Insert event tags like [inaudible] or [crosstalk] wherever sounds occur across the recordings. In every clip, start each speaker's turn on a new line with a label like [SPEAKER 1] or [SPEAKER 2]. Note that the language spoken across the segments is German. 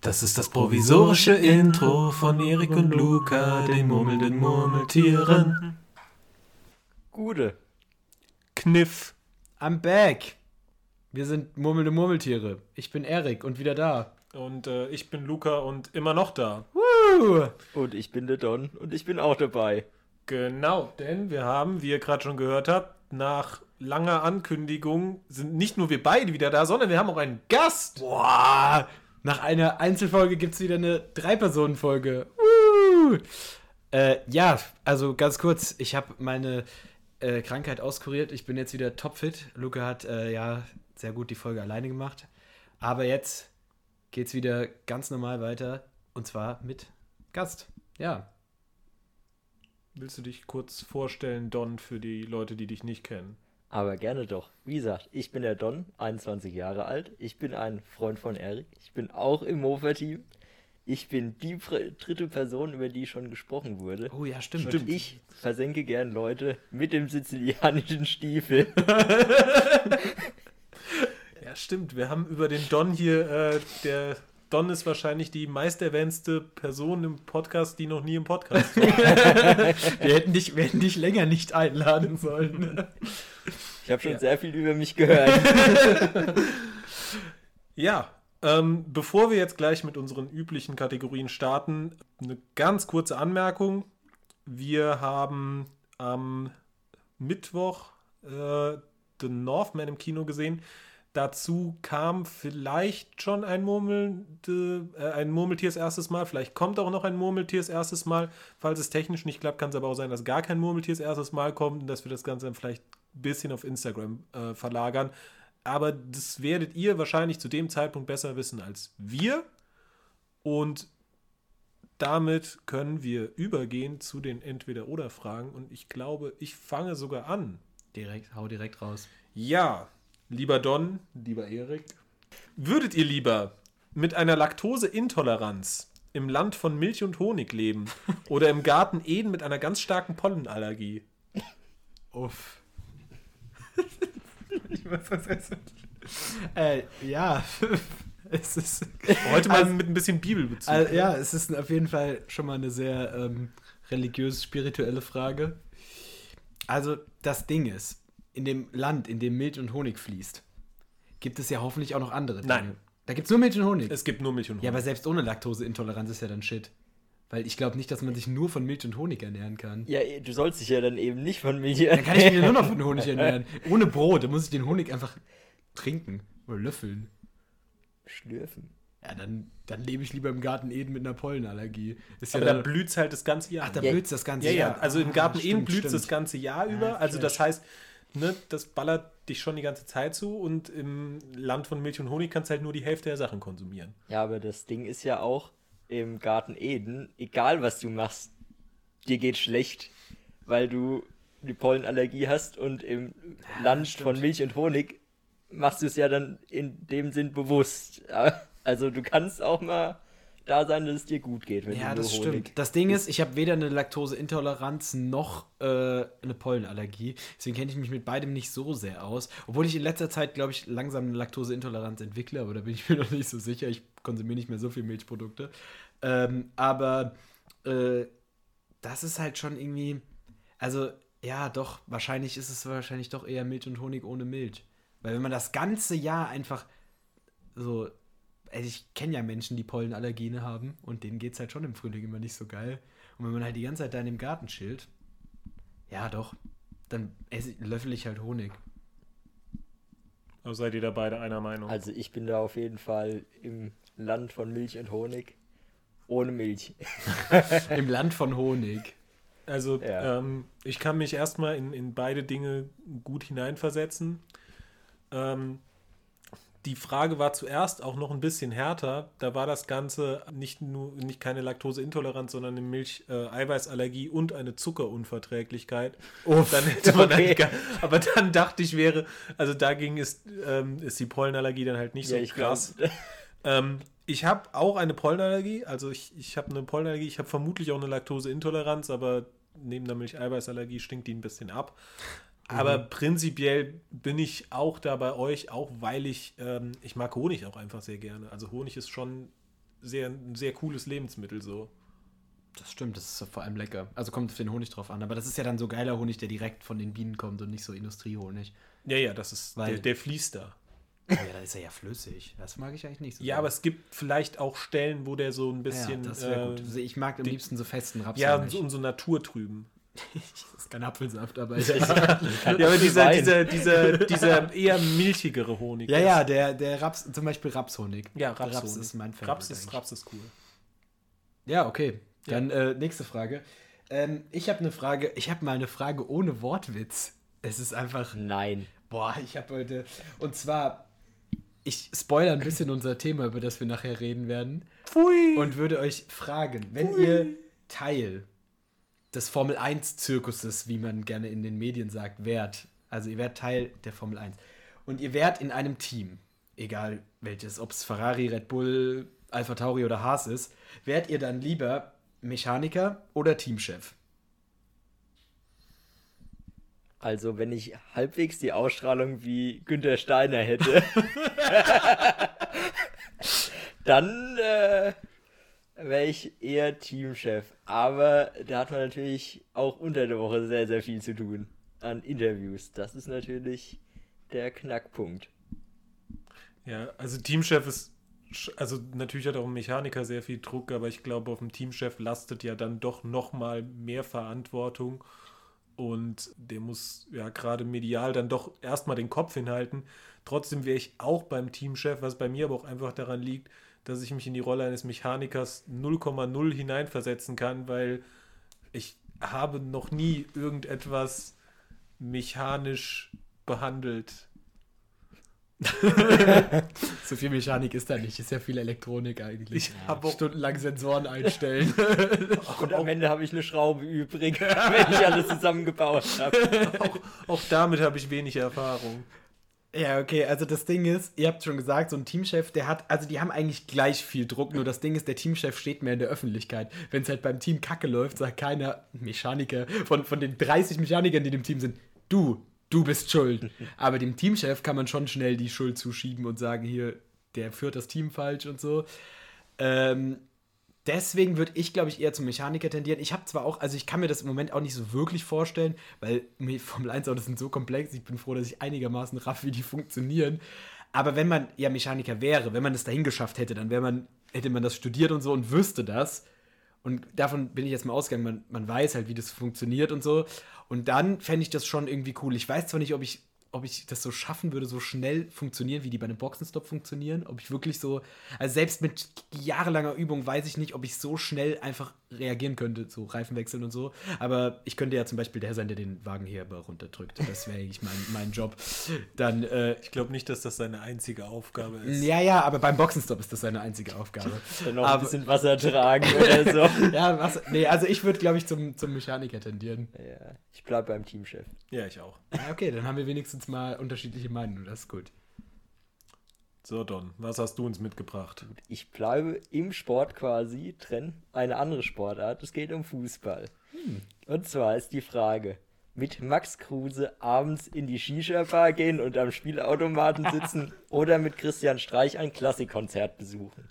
[SPEAKER 1] Das ist das provisorische Intro von Erik und Luca, den murmelnden Murmeltieren.
[SPEAKER 2] Gude.
[SPEAKER 1] Kniff.
[SPEAKER 3] I'm back. Wir sind murmelnde Murmeltiere. Ich bin Erik und wieder da.
[SPEAKER 1] Und äh, ich bin Luca und immer noch da.
[SPEAKER 3] Woo!
[SPEAKER 2] Und ich bin der Don und ich bin auch dabei.
[SPEAKER 1] Genau, denn wir haben, wie ihr gerade schon gehört habt, nach langer Ankündigung sind nicht nur wir beide wieder da, sondern wir haben auch einen Gast.
[SPEAKER 3] Boah! Nach einer Einzelfolge gibt es wieder eine Drei-Personen-Folge. Woo! Äh, ja, also ganz kurz, ich habe meine äh, Krankheit auskuriert. Ich bin jetzt wieder topfit. Luca hat äh, ja sehr gut die Folge alleine gemacht. Aber jetzt geht's wieder ganz normal weiter. Und zwar mit Gast. Ja.
[SPEAKER 1] Willst du dich kurz vorstellen, Don, für die Leute, die dich nicht kennen?
[SPEAKER 2] Aber gerne doch. Wie gesagt, ich bin der Don, 21 Jahre alt. Ich bin ein Freund von Erik. Ich bin auch im Mofa-Team. Ich bin die dritte Person, über die schon gesprochen wurde.
[SPEAKER 3] Oh ja, stimmt.
[SPEAKER 2] Und ich versenke gern Leute mit dem sizilianischen Stiefel. [laughs]
[SPEAKER 1] Ja, stimmt. Wir haben über den Don hier, äh, der Don ist wahrscheinlich die meisterwähnste Person im Podcast, die noch nie im Podcast war. [laughs]
[SPEAKER 3] Wir hätten dich, wir hätten dich länger nicht einladen sollen.
[SPEAKER 2] Ich habe schon
[SPEAKER 1] Ja.
[SPEAKER 2] sehr viel über mich gehört. [laughs]
[SPEAKER 1] Ja, ähm, bevor wir jetzt gleich mit unseren üblichen Kategorien starten, eine ganz kurze Anmerkung. Wir haben am Mittwoch äh, The Northman im Kino gesehen. Dazu kam vielleicht schon ein, Murmelnde, äh, ein Murmeltiers erstes Mal. Vielleicht kommt auch noch ein Murmeltiers erstes Mal. Falls es technisch nicht klappt, kann es aber auch sein, dass gar kein Murmeltiers erstes Mal kommt und dass wir das Ganze dann vielleicht ein bisschen auf Instagram äh, verlagern. Aber das werdet ihr wahrscheinlich zu dem Zeitpunkt besser wissen als wir. Und damit können wir übergehen zu den Entweder-Oder-Fragen. Und ich glaube, ich fange sogar an.
[SPEAKER 3] Direkt, hau direkt raus.
[SPEAKER 1] Ja, lieber Don, lieber Erik, würdet ihr lieber mit einer Laktoseintoleranz im Land von Milch und Honig leben [laughs] oder im Garten Eden mit einer ganz starken Pollenallergie?
[SPEAKER 3] Uff. [laughs] ich weiß das jetzt. Äh, ja. [laughs] es ist.
[SPEAKER 1] Heute mal
[SPEAKER 3] Also-
[SPEAKER 1] mit ein bisschen Bibelbezug.
[SPEAKER 3] Also, ja, es ist auf jeden Fall schon mal eine sehr ähm, religiös-spirituelle Frage. Also, das Ding ist, in dem Land, in dem Milch und Honig fließt, gibt es ja hoffentlich auch noch andere Dinge.
[SPEAKER 1] Nein.
[SPEAKER 3] Da gibt es nur Milch und Honig.
[SPEAKER 1] Es gibt nur Milch und Honig.
[SPEAKER 3] ja, aber selbst ohne Laktoseintoleranz ist ja dann Shit. Weil ich glaube nicht, dass man sich nur von Milch und Honig ernähren kann.
[SPEAKER 2] ja, du sollst dich ja dann eben nicht von mir
[SPEAKER 3] Dann kann ich mich ja nur noch von Honig [laughs] ernähren. Ohne Brot, dann muss ich den Honig einfach trinken oder löffeln.
[SPEAKER 2] schlürfen.
[SPEAKER 3] Ja, dann, dann lebe ich lieber im Garten Eden mit einer Pollenallergie. Ist
[SPEAKER 1] aber
[SPEAKER 3] ja
[SPEAKER 1] da
[SPEAKER 3] dann,
[SPEAKER 1] blüht es halt das ganze Jahr.
[SPEAKER 3] ach, da
[SPEAKER 2] Ja.
[SPEAKER 3] blüht das ganze
[SPEAKER 1] ja, ja,
[SPEAKER 3] Jahr.
[SPEAKER 1] also im
[SPEAKER 3] Ah,
[SPEAKER 1] Garten Eden blüht es das ganze Jahr
[SPEAKER 3] Ja,
[SPEAKER 1] über. Also das heißt, ne, das ballert dich schon die ganze Zeit zu und im Land von Milch und Honig kannst du halt nur die Hälfte der Sachen konsumieren.
[SPEAKER 2] Ja, aber das Ding ist ja auch im Garten Eden, egal was du machst, dir geht schlecht, weil du die Pollenallergie hast und im Land
[SPEAKER 3] stimmt.
[SPEAKER 2] von Milch und Honig machst du es ja dann in dem Sinn bewusst. Also du kannst auch mal da sein, dass es dir gut geht, wenn
[SPEAKER 3] Ja,
[SPEAKER 2] du
[SPEAKER 3] das
[SPEAKER 2] Honig
[SPEAKER 3] stimmt. Das Ding ist, ich habe weder eine Laktoseintoleranz noch äh, eine Pollenallergie. Deswegen kenne ich mich mit beidem nicht so sehr aus. Obwohl ich in letzter Zeit, glaube ich, langsam eine Laktoseintoleranz entwickle, aber da bin ich [laughs] mir noch nicht so sicher. Ich konsumiere nicht mehr so viel Milchprodukte. Ähm, aber äh, das ist halt schon irgendwie. Also, ja, doch, wahrscheinlich ist es wahrscheinlich doch eher Milch und Honig ohne Milch. Weil wenn man das ganze Jahr einfach so also ich kenne ja Menschen, die Pollenallergien haben und denen geht es halt schon im Frühling immer nicht so geil. Und wenn man halt die ganze Zeit da in dem Garten chillt, ja doch, dann esse, löffel ich halt Honig.
[SPEAKER 1] Aber seid ihr da beide einer Meinung?
[SPEAKER 2] Also ich bin da auf jeden Fall im Land von Milch und Honig. Ohne Milch. [laughs] [laughs]
[SPEAKER 3] Im Land von Honig.
[SPEAKER 1] Also
[SPEAKER 2] Ja.
[SPEAKER 1] ähm, ich kann mich erstmal in, in beide Dinge gut hineinversetzen. Ähm, die Frage war zuerst auch noch ein bisschen härter. Da war das Ganze nicht nur nicht keine Laktoseintoleranz, sondern eine Milch-Eiweißallergie und eine Zuckerunverträglichkeit.
[SPEAKER 3] Uff,
[SPEAKER 1] Dann hätte man
[SPEAKER 2] okay.
[SPEAKER 1] gar, aber dann dachte ich wäre, also dagegen ist, ähm, ist die Pollenallergie dann halt nicht so
[SPEAKER 2] ja, ich
[SPEAKER 1] krass. [laughs] Ähm, ich habe auch eine Pollenallergie, also ich, ich habe eine Pollenallergie, ich habe vermutlich auch eine Laktoseintoleranz, aber neben der Milcheiweißallergie stinkt die ein bisschen ab. Aber prinzipiell bin ich auch da bei euch, auch weil ich, ähm, ich mag Honig auch einfach sehr gerne. Also Honig ist schon sehr, ein sehr cooles Lebensmittel so.
[SPEAKER 3] Das stimmt, das ist vor allem lecker. Also kommt auf den Honig drauf an. Aber das ist ja dann so geiler Honig, der direkt von den Bienen kommt und nicht so Industriehonig.
[SPEAKER 1] Ja, ja, das ist,
[SPEAKER 3] Weil-
[SPEAKER 1] der, der fließt da.
[SPEAKER 3] Ja, da ist er ja flüssig. Das mag ich eigentlich nicht so.
[SPEAKER 1] Ja, aber es gibt vielleicht auch Stellen, wo der so ein bisschen.
[SPEAKER 3] ja, das wäre
[SPEAKER 1] äh,
[SPEAKER 3] gut. Also Ich mag am liebsten so festen Raps.
[SPEAKER 1] Ja, und so, und so naturtrüben.
[SPEAKER 3] Das [laughs] ist kein Apfelsaft, aber [laughs]
[SPEAKER 1] Ja, aber dieser, dieser, dieser, dieser eher milchigere Honig.
[SPEAKER 3] Ja,
[SPEAKER 1] ist-
[SPEAKER 3] ja, der, der Raps, zum Beispiel Rapshonig.
[SPEAKER 1] Ja,
[SPEAKER 3] Raps,
[SPEAKER 1] Rapshonig.
[SPEAKER 3] ist mein Favorit
[SPEAKER 1] Raps ist,
[SPEAKER 3] eigentlich.
[SPEAKER 1] Raps ist cool.
[SPEAKER 3] Ja, okay. Dann äh, nächste Frage. Ähm, ich habe eine Frage, ich habe mal eine Frage ohne Wortwitz. Es ist einfach,
[SPEAKER 2] Nein.
[SPEAKER 3] boah, ich habe heute, und zwar, ich spoilere ein bisschen unser Thema, über das wir nachher reden werden.
[SPEAKER 1] Pfui!
[SPEAKER 3] und würde euch fragen, wenn ihr Teil des Formel 1 Zirkuses, wie man gerne in den Medien sagt, wärt, also ihr wärt Teil der Formel 1 und ihr wärt in einem Team, egal welches, ob es Ferrari, Red Bull, Alpha Tauri oder Haas ist, wärt ihr dann lieber Mechaniker oder Teamchef?
[SPEAKER 2] Also, wenn ich halbwegs die Ausstrahlung wie Günther Steiner hätte, [laughs] [laughs] dann äh, wäre ich eher Teamchef. Aber da hat man natürlich auch unter der Woche sehr, sehr viel zu tun an Interviews. Das ist natürlich der Knackpunkt.
[SPEAKER 1] Ja, also Teamchef ist, also natürlich hat auch ein Mechaniker sehr viel Druck, aber ich glaube, auf dem Teamchef lastet ja dann doch noch mal mehr Verantwortung und der muss ja gerade medial dann doch erstmal den Kopf hinhalten. Trotzdem wäre ich auch beim Teamchef, was bei mir aber auch einfach daran liegt, dass ich mich in die Rolle eines Mechanikers 0,0 hineinversetzen kann, weil ich habe noch nie irgendetwas mechanisch behandelt. [laughs]
[SPEAKER 3] So viel Mechanik ist da nicht, ist ja viel Elektronik eigentlich.
[SPEAKER 1] Ich hab auch-
[SPEAKER 3] stundenlang Sensoren einstellen. [laughs]
[SPEAKER 2] Und am Ende habe ich eine Schraube übrig, [laughs] wenn ich alles zusammengebaut habe.
[SPEAKER 1] auch, auch damit habe ich wenig Erfahrung.
[SPEAKER 3] Ja, okay, also das Ding ist, ihr habt schon gesagt, so ein Teamchef, der hat, also die haben eigentlich gleich viel Druck, nur das Ding ist, der Teamchef steht mehr in der Öffentlichkeit. Wenn es halt beim Team Kacke läuft, sagt keiner Mechaniker, von, von den 30 Mechanikern, die im Team sind, du, du bist schuld. Aber dem Teamchef kann man schon schnell die Schuld zuschieben und sagen, hier, der führt das Team falsch und so. Ähm, deswegen würde ich, glaube ich, eher zum Mechaniker tendieren. Ich habe zwar auch, also ich kann mir das im Moment auch nicht so wirklich vorstellen, weil Formel 1 Autos sind so komplex. Ich bin froh, dass ich einigermaßen raff, wie die funktionieren. Aber wenn man ja Mechaniker wäre, wenn man es dahin geschafft hätte, dann wäre man, hätte man das studiert und so und wüsste das. Und davon bin ich jetzt mal ausgegangen, man, man weiß halt, wie das funktioniert und so. Und dann fände ich das schon irgendwie cool. Ich weiß zwar nicht, ob ich, ob ich das so schaffen würde, so schnell funktionieren, wie die bei einem Boxenstopp funktionieren. Ob ich wirklich so, also selbst mit jahrelanger Übung weiß ich nicht, ob ich so schnell einfach reagieren könnte, so Reifen wechseln und so. Aber ich könnte ja zum Beispiel der sein, der den Wagenheber runterdrückt. Das wäre eigentlich mein, mein Job. Dann, äh,
[SPEAKER 1] Ich glaube nicht, dass das seine einzige Aufgabe ist.
[SPEAKER 3] ja, ja, aber beim Boxenstopp ist das seine einzige Aufgabe. [laughs]
[SPEAKER 2] Dann noch ein
[SPEAKER 3] Aber-
[SPEAKER 2] bisschen Wasser tragen oder [laughs] so.
[SPEAKER 3] ja, was, nee, also ich würde, glaube ich, zum, zum Mechaniker tendieren.
[SPEAKER 2] Ja, ich bleib beim Teamchef.
[SPEAKER 1] Ja, ich auch.
[SPEAKER 3] Ja, okay, dann haben wir wenigstens mal unterschiedliche Meinungen. Das ist gut.
[SPEAKER 1] So, Don, was hast du uns mitgebracht?
[SPEAKER 2] Ich bleibe im Sport quasi, trenn eine andere Sportart. Es geht um Fußball. Und zwar ist die Frage, mit Max Kruse abends in die Shisha-Bar gehen und am Spielautomaten sitzen [laughs] oder mit Christian Streich ein Klassikkonzert besuchen.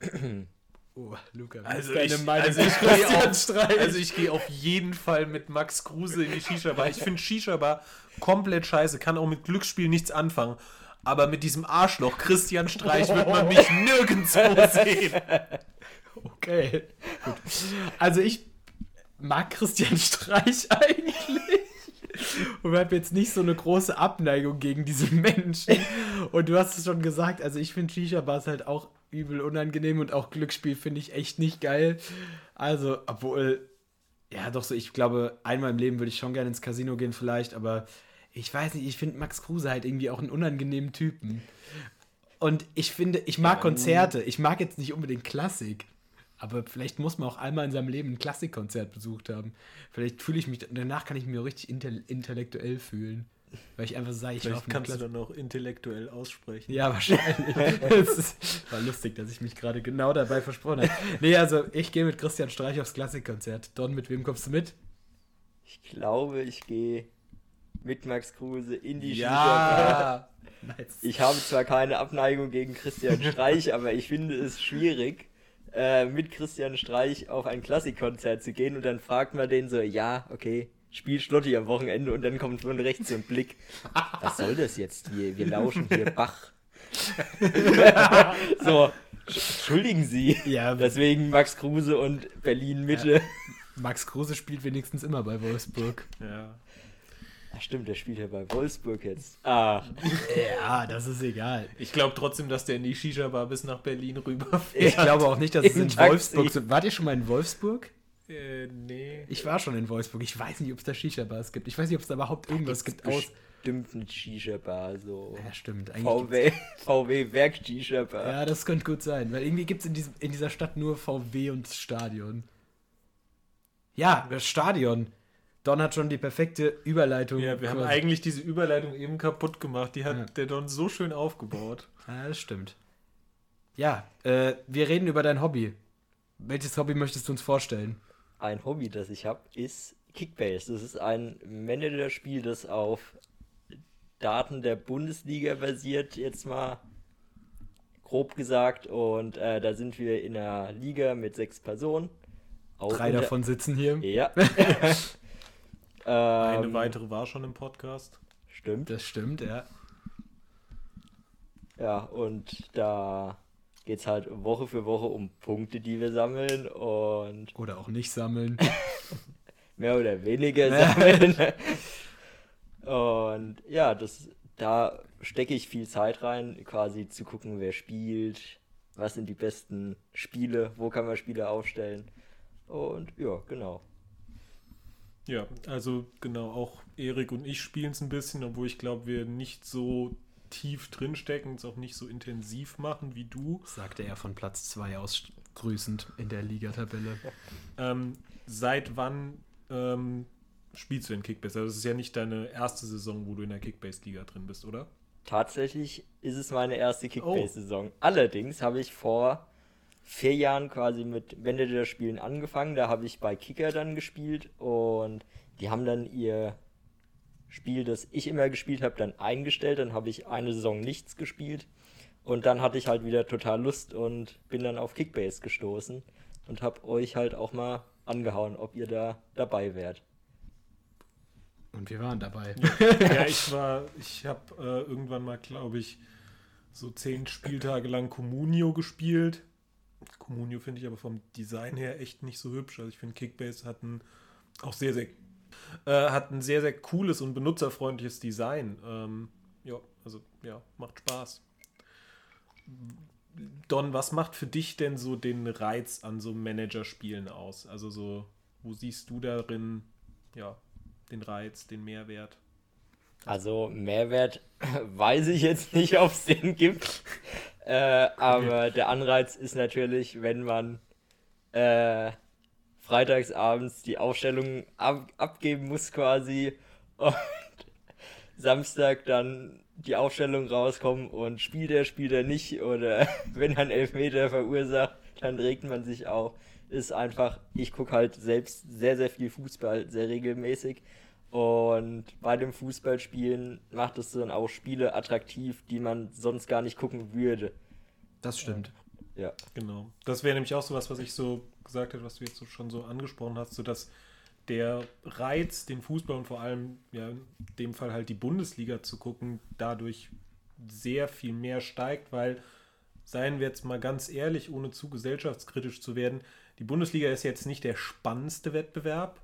[SPEAKER 2] [clears throat]
[SPEAKER 3] Oh, Luca,
[SPEAKER 1] Also ich,
[SPEAKER 3] Meinung
[SPEAKER 1] also, ich gehe
[SPEAKER 3] Christian
[SPEAKER 1] auf,
[SPEAKER 3] Streich?
[SPEAKER 1] also ich gehe auf jeden Fall mit Max Kruse in die Shisha-Bar. Ich finde Shisha-Bar komplett scheiße, kann auch mit Glücksspiel nichts anfangen. Aber mit diesem Arschloch Christian Streich wird man mich [laughs] nirgendwo sehen.
[SPEAKER 3] Okay, gut. Also ich mag Christian Streich [laughs] eigentlich. Und habe jetzt nicht so eine große Abneigung gegen diese Menschen. Und du hast es schon gesagt, also ich finde Shisha-Bars halt auch übel unangenehm und auch Glücksspiel finde ich echt nicht geil. Also, obwohl, ja doch so, ich glaube, einmal im Leben würde ich schon gerne ins Casino gehen vielleicht, aber ich weiß nicht, ich finde Max Kruse halt irgendwie auch einen unangenehmen Typen. Und ich finde, ich mag Konzerte. Ich mag jetzt nicht unbedingt Klassik. Aber vielleicht muss man auch einmal in seinem Leben ein Klassikkonzert besucht haben. Vielleicht fühle ich mich, danach kann ich mich richtig intell intellektuell fühlen. Weil ich einfach sage, ich war auf
[SPEAKER 1] Vielleicht
[SPEAKER 3] einem
[SPEAKER 1] kannst du
[SPEAKER 3] Klassik.
[SPEAKER 1] dann auch intellektuell aussprechen.
[SPEAKER 3] Ja, wahrscheinlich. [laughs] Es ist- war lustig, dass ich mich gerade genau dabei versprochen habe. Nee, also ich gehe mit Christian Streich aufs Klassikkonzert. Don, mit wem kommst du mit?
[SPEAKER 2] Ich glaube, ich gehe mit Max Kruse in die.
[SPEAKER 1] Ja,
[SPEAKER 2] nice. ich habe zwar keine Abneigung gegen Christian Streich, aber ich finde es schwierig, äh, mit Christian Streich auf ein Klassikkonzert zu gehen und dann fragt man den so, ja, okay, spiel Schlotti am Wochenende und dann kommt von rechts so ein Blick. Was soll das jetzt hier? Wir lauschen hier Bach. [laughs] so, entschuldigen Sie. Ja, deswegen Max Kruse und Berlin Mitte. Ja.
[SPEAKER 3] Max Kruse spielt wenigstens immer bei Wolfsburg.
[SPEAKER 2] Ja. Ach stimmt, der spielt ja bei Wolfsburg jetzt. Ah.
[SPEAKER 3] Ja, das ist egal.
[SPEAKER 1] Ich glaube trotzdem, dass der in die Shisha-Bar bis nach Berlin rüberfährt.
[SPEAKER 3] Ich glaube auch nicht, dass es in, in Wolfsburg so. Wart ihr schon mal in Wolfsburg?
[SPEAKER 1] Äh, nee.
[SPEAKER 3] Ich war schon in Wolfsburg. Ich weiß nicht, ob es da Shisha-Bars gibt. Ich weiß nicht, ob es da überhaupt irgendwas gibt
[SPEAKER 2] aus. Bestimmt eine Shisha-Bar, so.
[SPEAKER 3] Ja, stimmt.
[SPEAKER 2] VW, VW Werk Shisha-Bar.
[SPEAKER 3] Ja, das könnte gut sein, weil irgendwie gibt es in, in dieser Stadt nur VW und Stadion. Ja, das Stadion. Don hat schon die perfekte Überleitung.
[SPEAKER 1] Ja, wir quasi. haben eigentlich diese Überleitung eben kaputt gemacht. Die hat ja. der Don so schön aufgebaut.
[SPEAKER 3] Ja, das stimmt. Ja, äh, wir reden über dein Hobby. Welches Hobby möchtest du uns vorstellen?
[SPEAKER 2] Ein Hobby, das ich habe, ist Kickbase. Das ist ein Managerspiel, das auf Daten der Bundesliga basiert, jetzt mal grob gesagt. Und äh, da sind wir in einer Liga mit sechs Personen.
[SPEAKER 3] Drei davon sitzen hier.
[SPEAKER 2] Ja. [laughs]
[SPEAKER 1] Eine ähm, weitere war schon im Podcast.
[SPEAKER 3] Stimmt. Das stimmt, ja.
[SPEAKER 2] Ja, und da geht es halt Woche für Woche um Punkte, die wir sammeln und.
[SPEAKER 3] Oder auch nicht sammeln. [laughs]
[SPEAKER 2] mehr oder weniger [laughs] sammeln. und ja, das, da stecke ich viel Zeit rein, quasi zu gucken, wer spielt, was sind die besten Spiele, wo kann man Spiele aufstellen. Und ja, genau.
[SPEAKER 1] Ja, also genau, auch Erik und ich spielen es ein bisschen, obwohl ich glaube, wir nicht so tief drinstecken und es auch nicht so intensiv machen wie du.
[SPEAKER 3] Sagte er von Platz 2 aus grüßend in der Ligatabelle.
[SPEAKER 1] ähm, seit wann ähm, spielst du in Kickbase? Also, das ist ja nicht deine erste Saison, wo du in der Kickbase-Liga drin bist, oder?
[SPEAKER 2] Tatsächlich ist es meine erste Kickbase-Saison. Oh. Allerdings habe ich vor vier Jahren quasi mit Manager-Spielen angefangen. Da habe ich bei Kicker dann gespielt und die haben dann ihr Spiel, das ich immer gespielt habe, dann eingestellt. Dann habe ich eine Saison nichts gespielt und dann hatte ich halt wieder total Lust und bin dann auf Kickbase gestoßen und habe euch halt auch mal angehauen, ob ihr da dabei wärt.
[SPEAKER 3] Und wir waren dabei.
[SPEAKER 1] ja, ich war, ich habe äh, irgendwann mal, glaube ich, so zehn Spieltage lang Communio gespielt Communio finde ich aber vom Design her echt nicht so hübsch. Also ich finde Kickbase hat ein auch sehr, sehr äh, hat ein sehr, sehr cooles und benutzerfreundliches Design. Ähm, ja, also ja, macht Spaß. Don, was macht für dich denn so den Reiz an so Managerspielen aus? Also so, wo siehst du darin, ja, den Reiz, den Mehrwert?
[SPEAKER 2] Also Mehrwert [laughs] weiß ich jetzt nicht, [laughs] ob es den gibt. Äh, aber der Anreiz ist natürlich, wenn man äh, freitagsabends die Aufstellung ab abgeben muss quasi und [laughs] Samstag dann die Aufstellung rauskommen und spielt er, spielt er nicht oder [laughs] wenn er einen Elfmeter verursacht, dann regt man sich auch. Ist einfach, ich gucke halt selbst sehr, sehr viel Fußball, sehr regelmäßig und bei dem Fußballspielen macht es dann auch Spiele attraktiv, die man sonst gar nicht gucken würde.
[SPEAKER 3] Das stimmt.
[SPEAKER 1] Ja. Genau. Das wäre nämlich auch so was, was ich so gesagt hätte, was du jetzt schon so angesprochen hast, so dass der Reiz, den Fußball und vor allem, ja, in dem Fall halt die Bundesliga zu gucken, dadurch sehr viel mehr steigt, weil, seien wir jetzt mal ganz ehrlich, ohne zu gesellschaftskritisch zu werden, die Bundesliga ist jetzt nicht der spannendste Wettbewerb,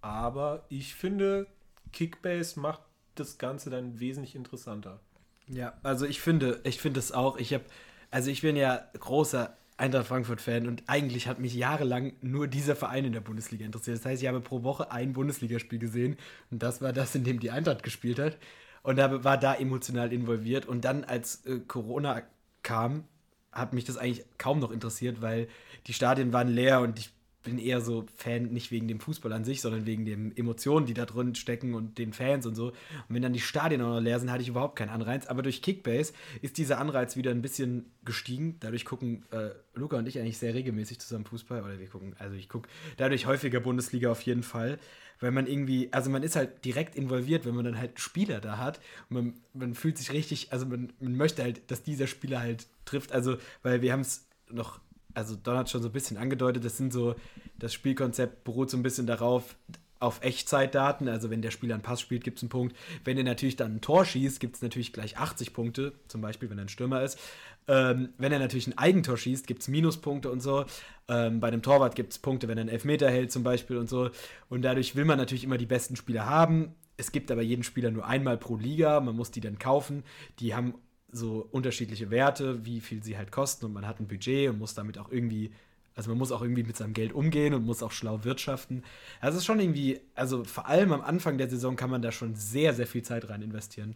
[SPEAKER 1] aber ich finde, Kickbase macht das Ganze dann wesentlich interessanter.
[SPEAKER 3] Ja, also ich finde, ich finde es auch. Ich habe, also ich bin ja großer Eintracht Frankfurt-Fan und eigentlich hat mich jahrelang nur dieser Verein in der Bundesliga interessiert. Das heißt, ich habe pro Woche ein Bundesligaspiel gesehen und das war das, in dem die Eintracht gespielt hat und war da emotional involviert und dann als äh, Corona kam, hat mich das eigentlich kaum noch interessiert, weil die Stadien waren leer und ich bin eher so Fan, nicht wegen dem Fußball an sich, sondern wegen den Emotionen, die da drin stecken und den Fans und so. Und wenn dann die Stadien auch noch leer sind, hatte ich überhaupt keinen Anreiz. Aber durch Kickbase ist dieser Anreiz wieder ein bisschen gestiegen. Dadurch gucken äh, Luca und ich eigentlich sehr regelmäßig zusammen Fußball. Oder wir gucken, also ich gucke dadurch häufiger Bundesliga auf jeden Fall. Weil man irgendwie, also man ist halt direkt involviert, wenn man dann halt Spieler da hat. Und man, man fühlt sich richtig, also man, man möchte halt, dass dieser Spieler halt trifft. Also, weil wir haben es noch also Don hat schon so ein bisschen angedeutet, das sind so, das Spielkonzept beruht so ein bisschen darauf, auf Echtzeitdaten, also wenn der Spieler einen Pass spielt, gibt es einen Punkt. Wenn er natürlich dann ein Tor schießt, gibt es natürlich gleich 80 Punkte, zum Beispiel, wenn er ein Stürmer ist. Ähm, wenn er natürlich ein Eigentor schießt, gibt es Minuspunkte und so. Ähm, bei einem Torwart gibt es Punkte, wenn er einen Elfmeter hält zum Beispiel und so. Und dadurch will man natürlich immer die besten Spieler haben. Es gibt aber jeden Spieler nur einmal pro Liga, man muss die dann kaufen. Die haben so unterschiedliche Werte, wie viel sie halt kosten und man hat ein Budget und muss damit auch irgendwie, also man muss auch irgendwie mit seinem Geld umgehen und muss auch schlau wirtschaften. Also es ist schon irgendwie, also vor allem am Anfang der Saison kann man da schon sehr, sehr viel Zeit rein investieren.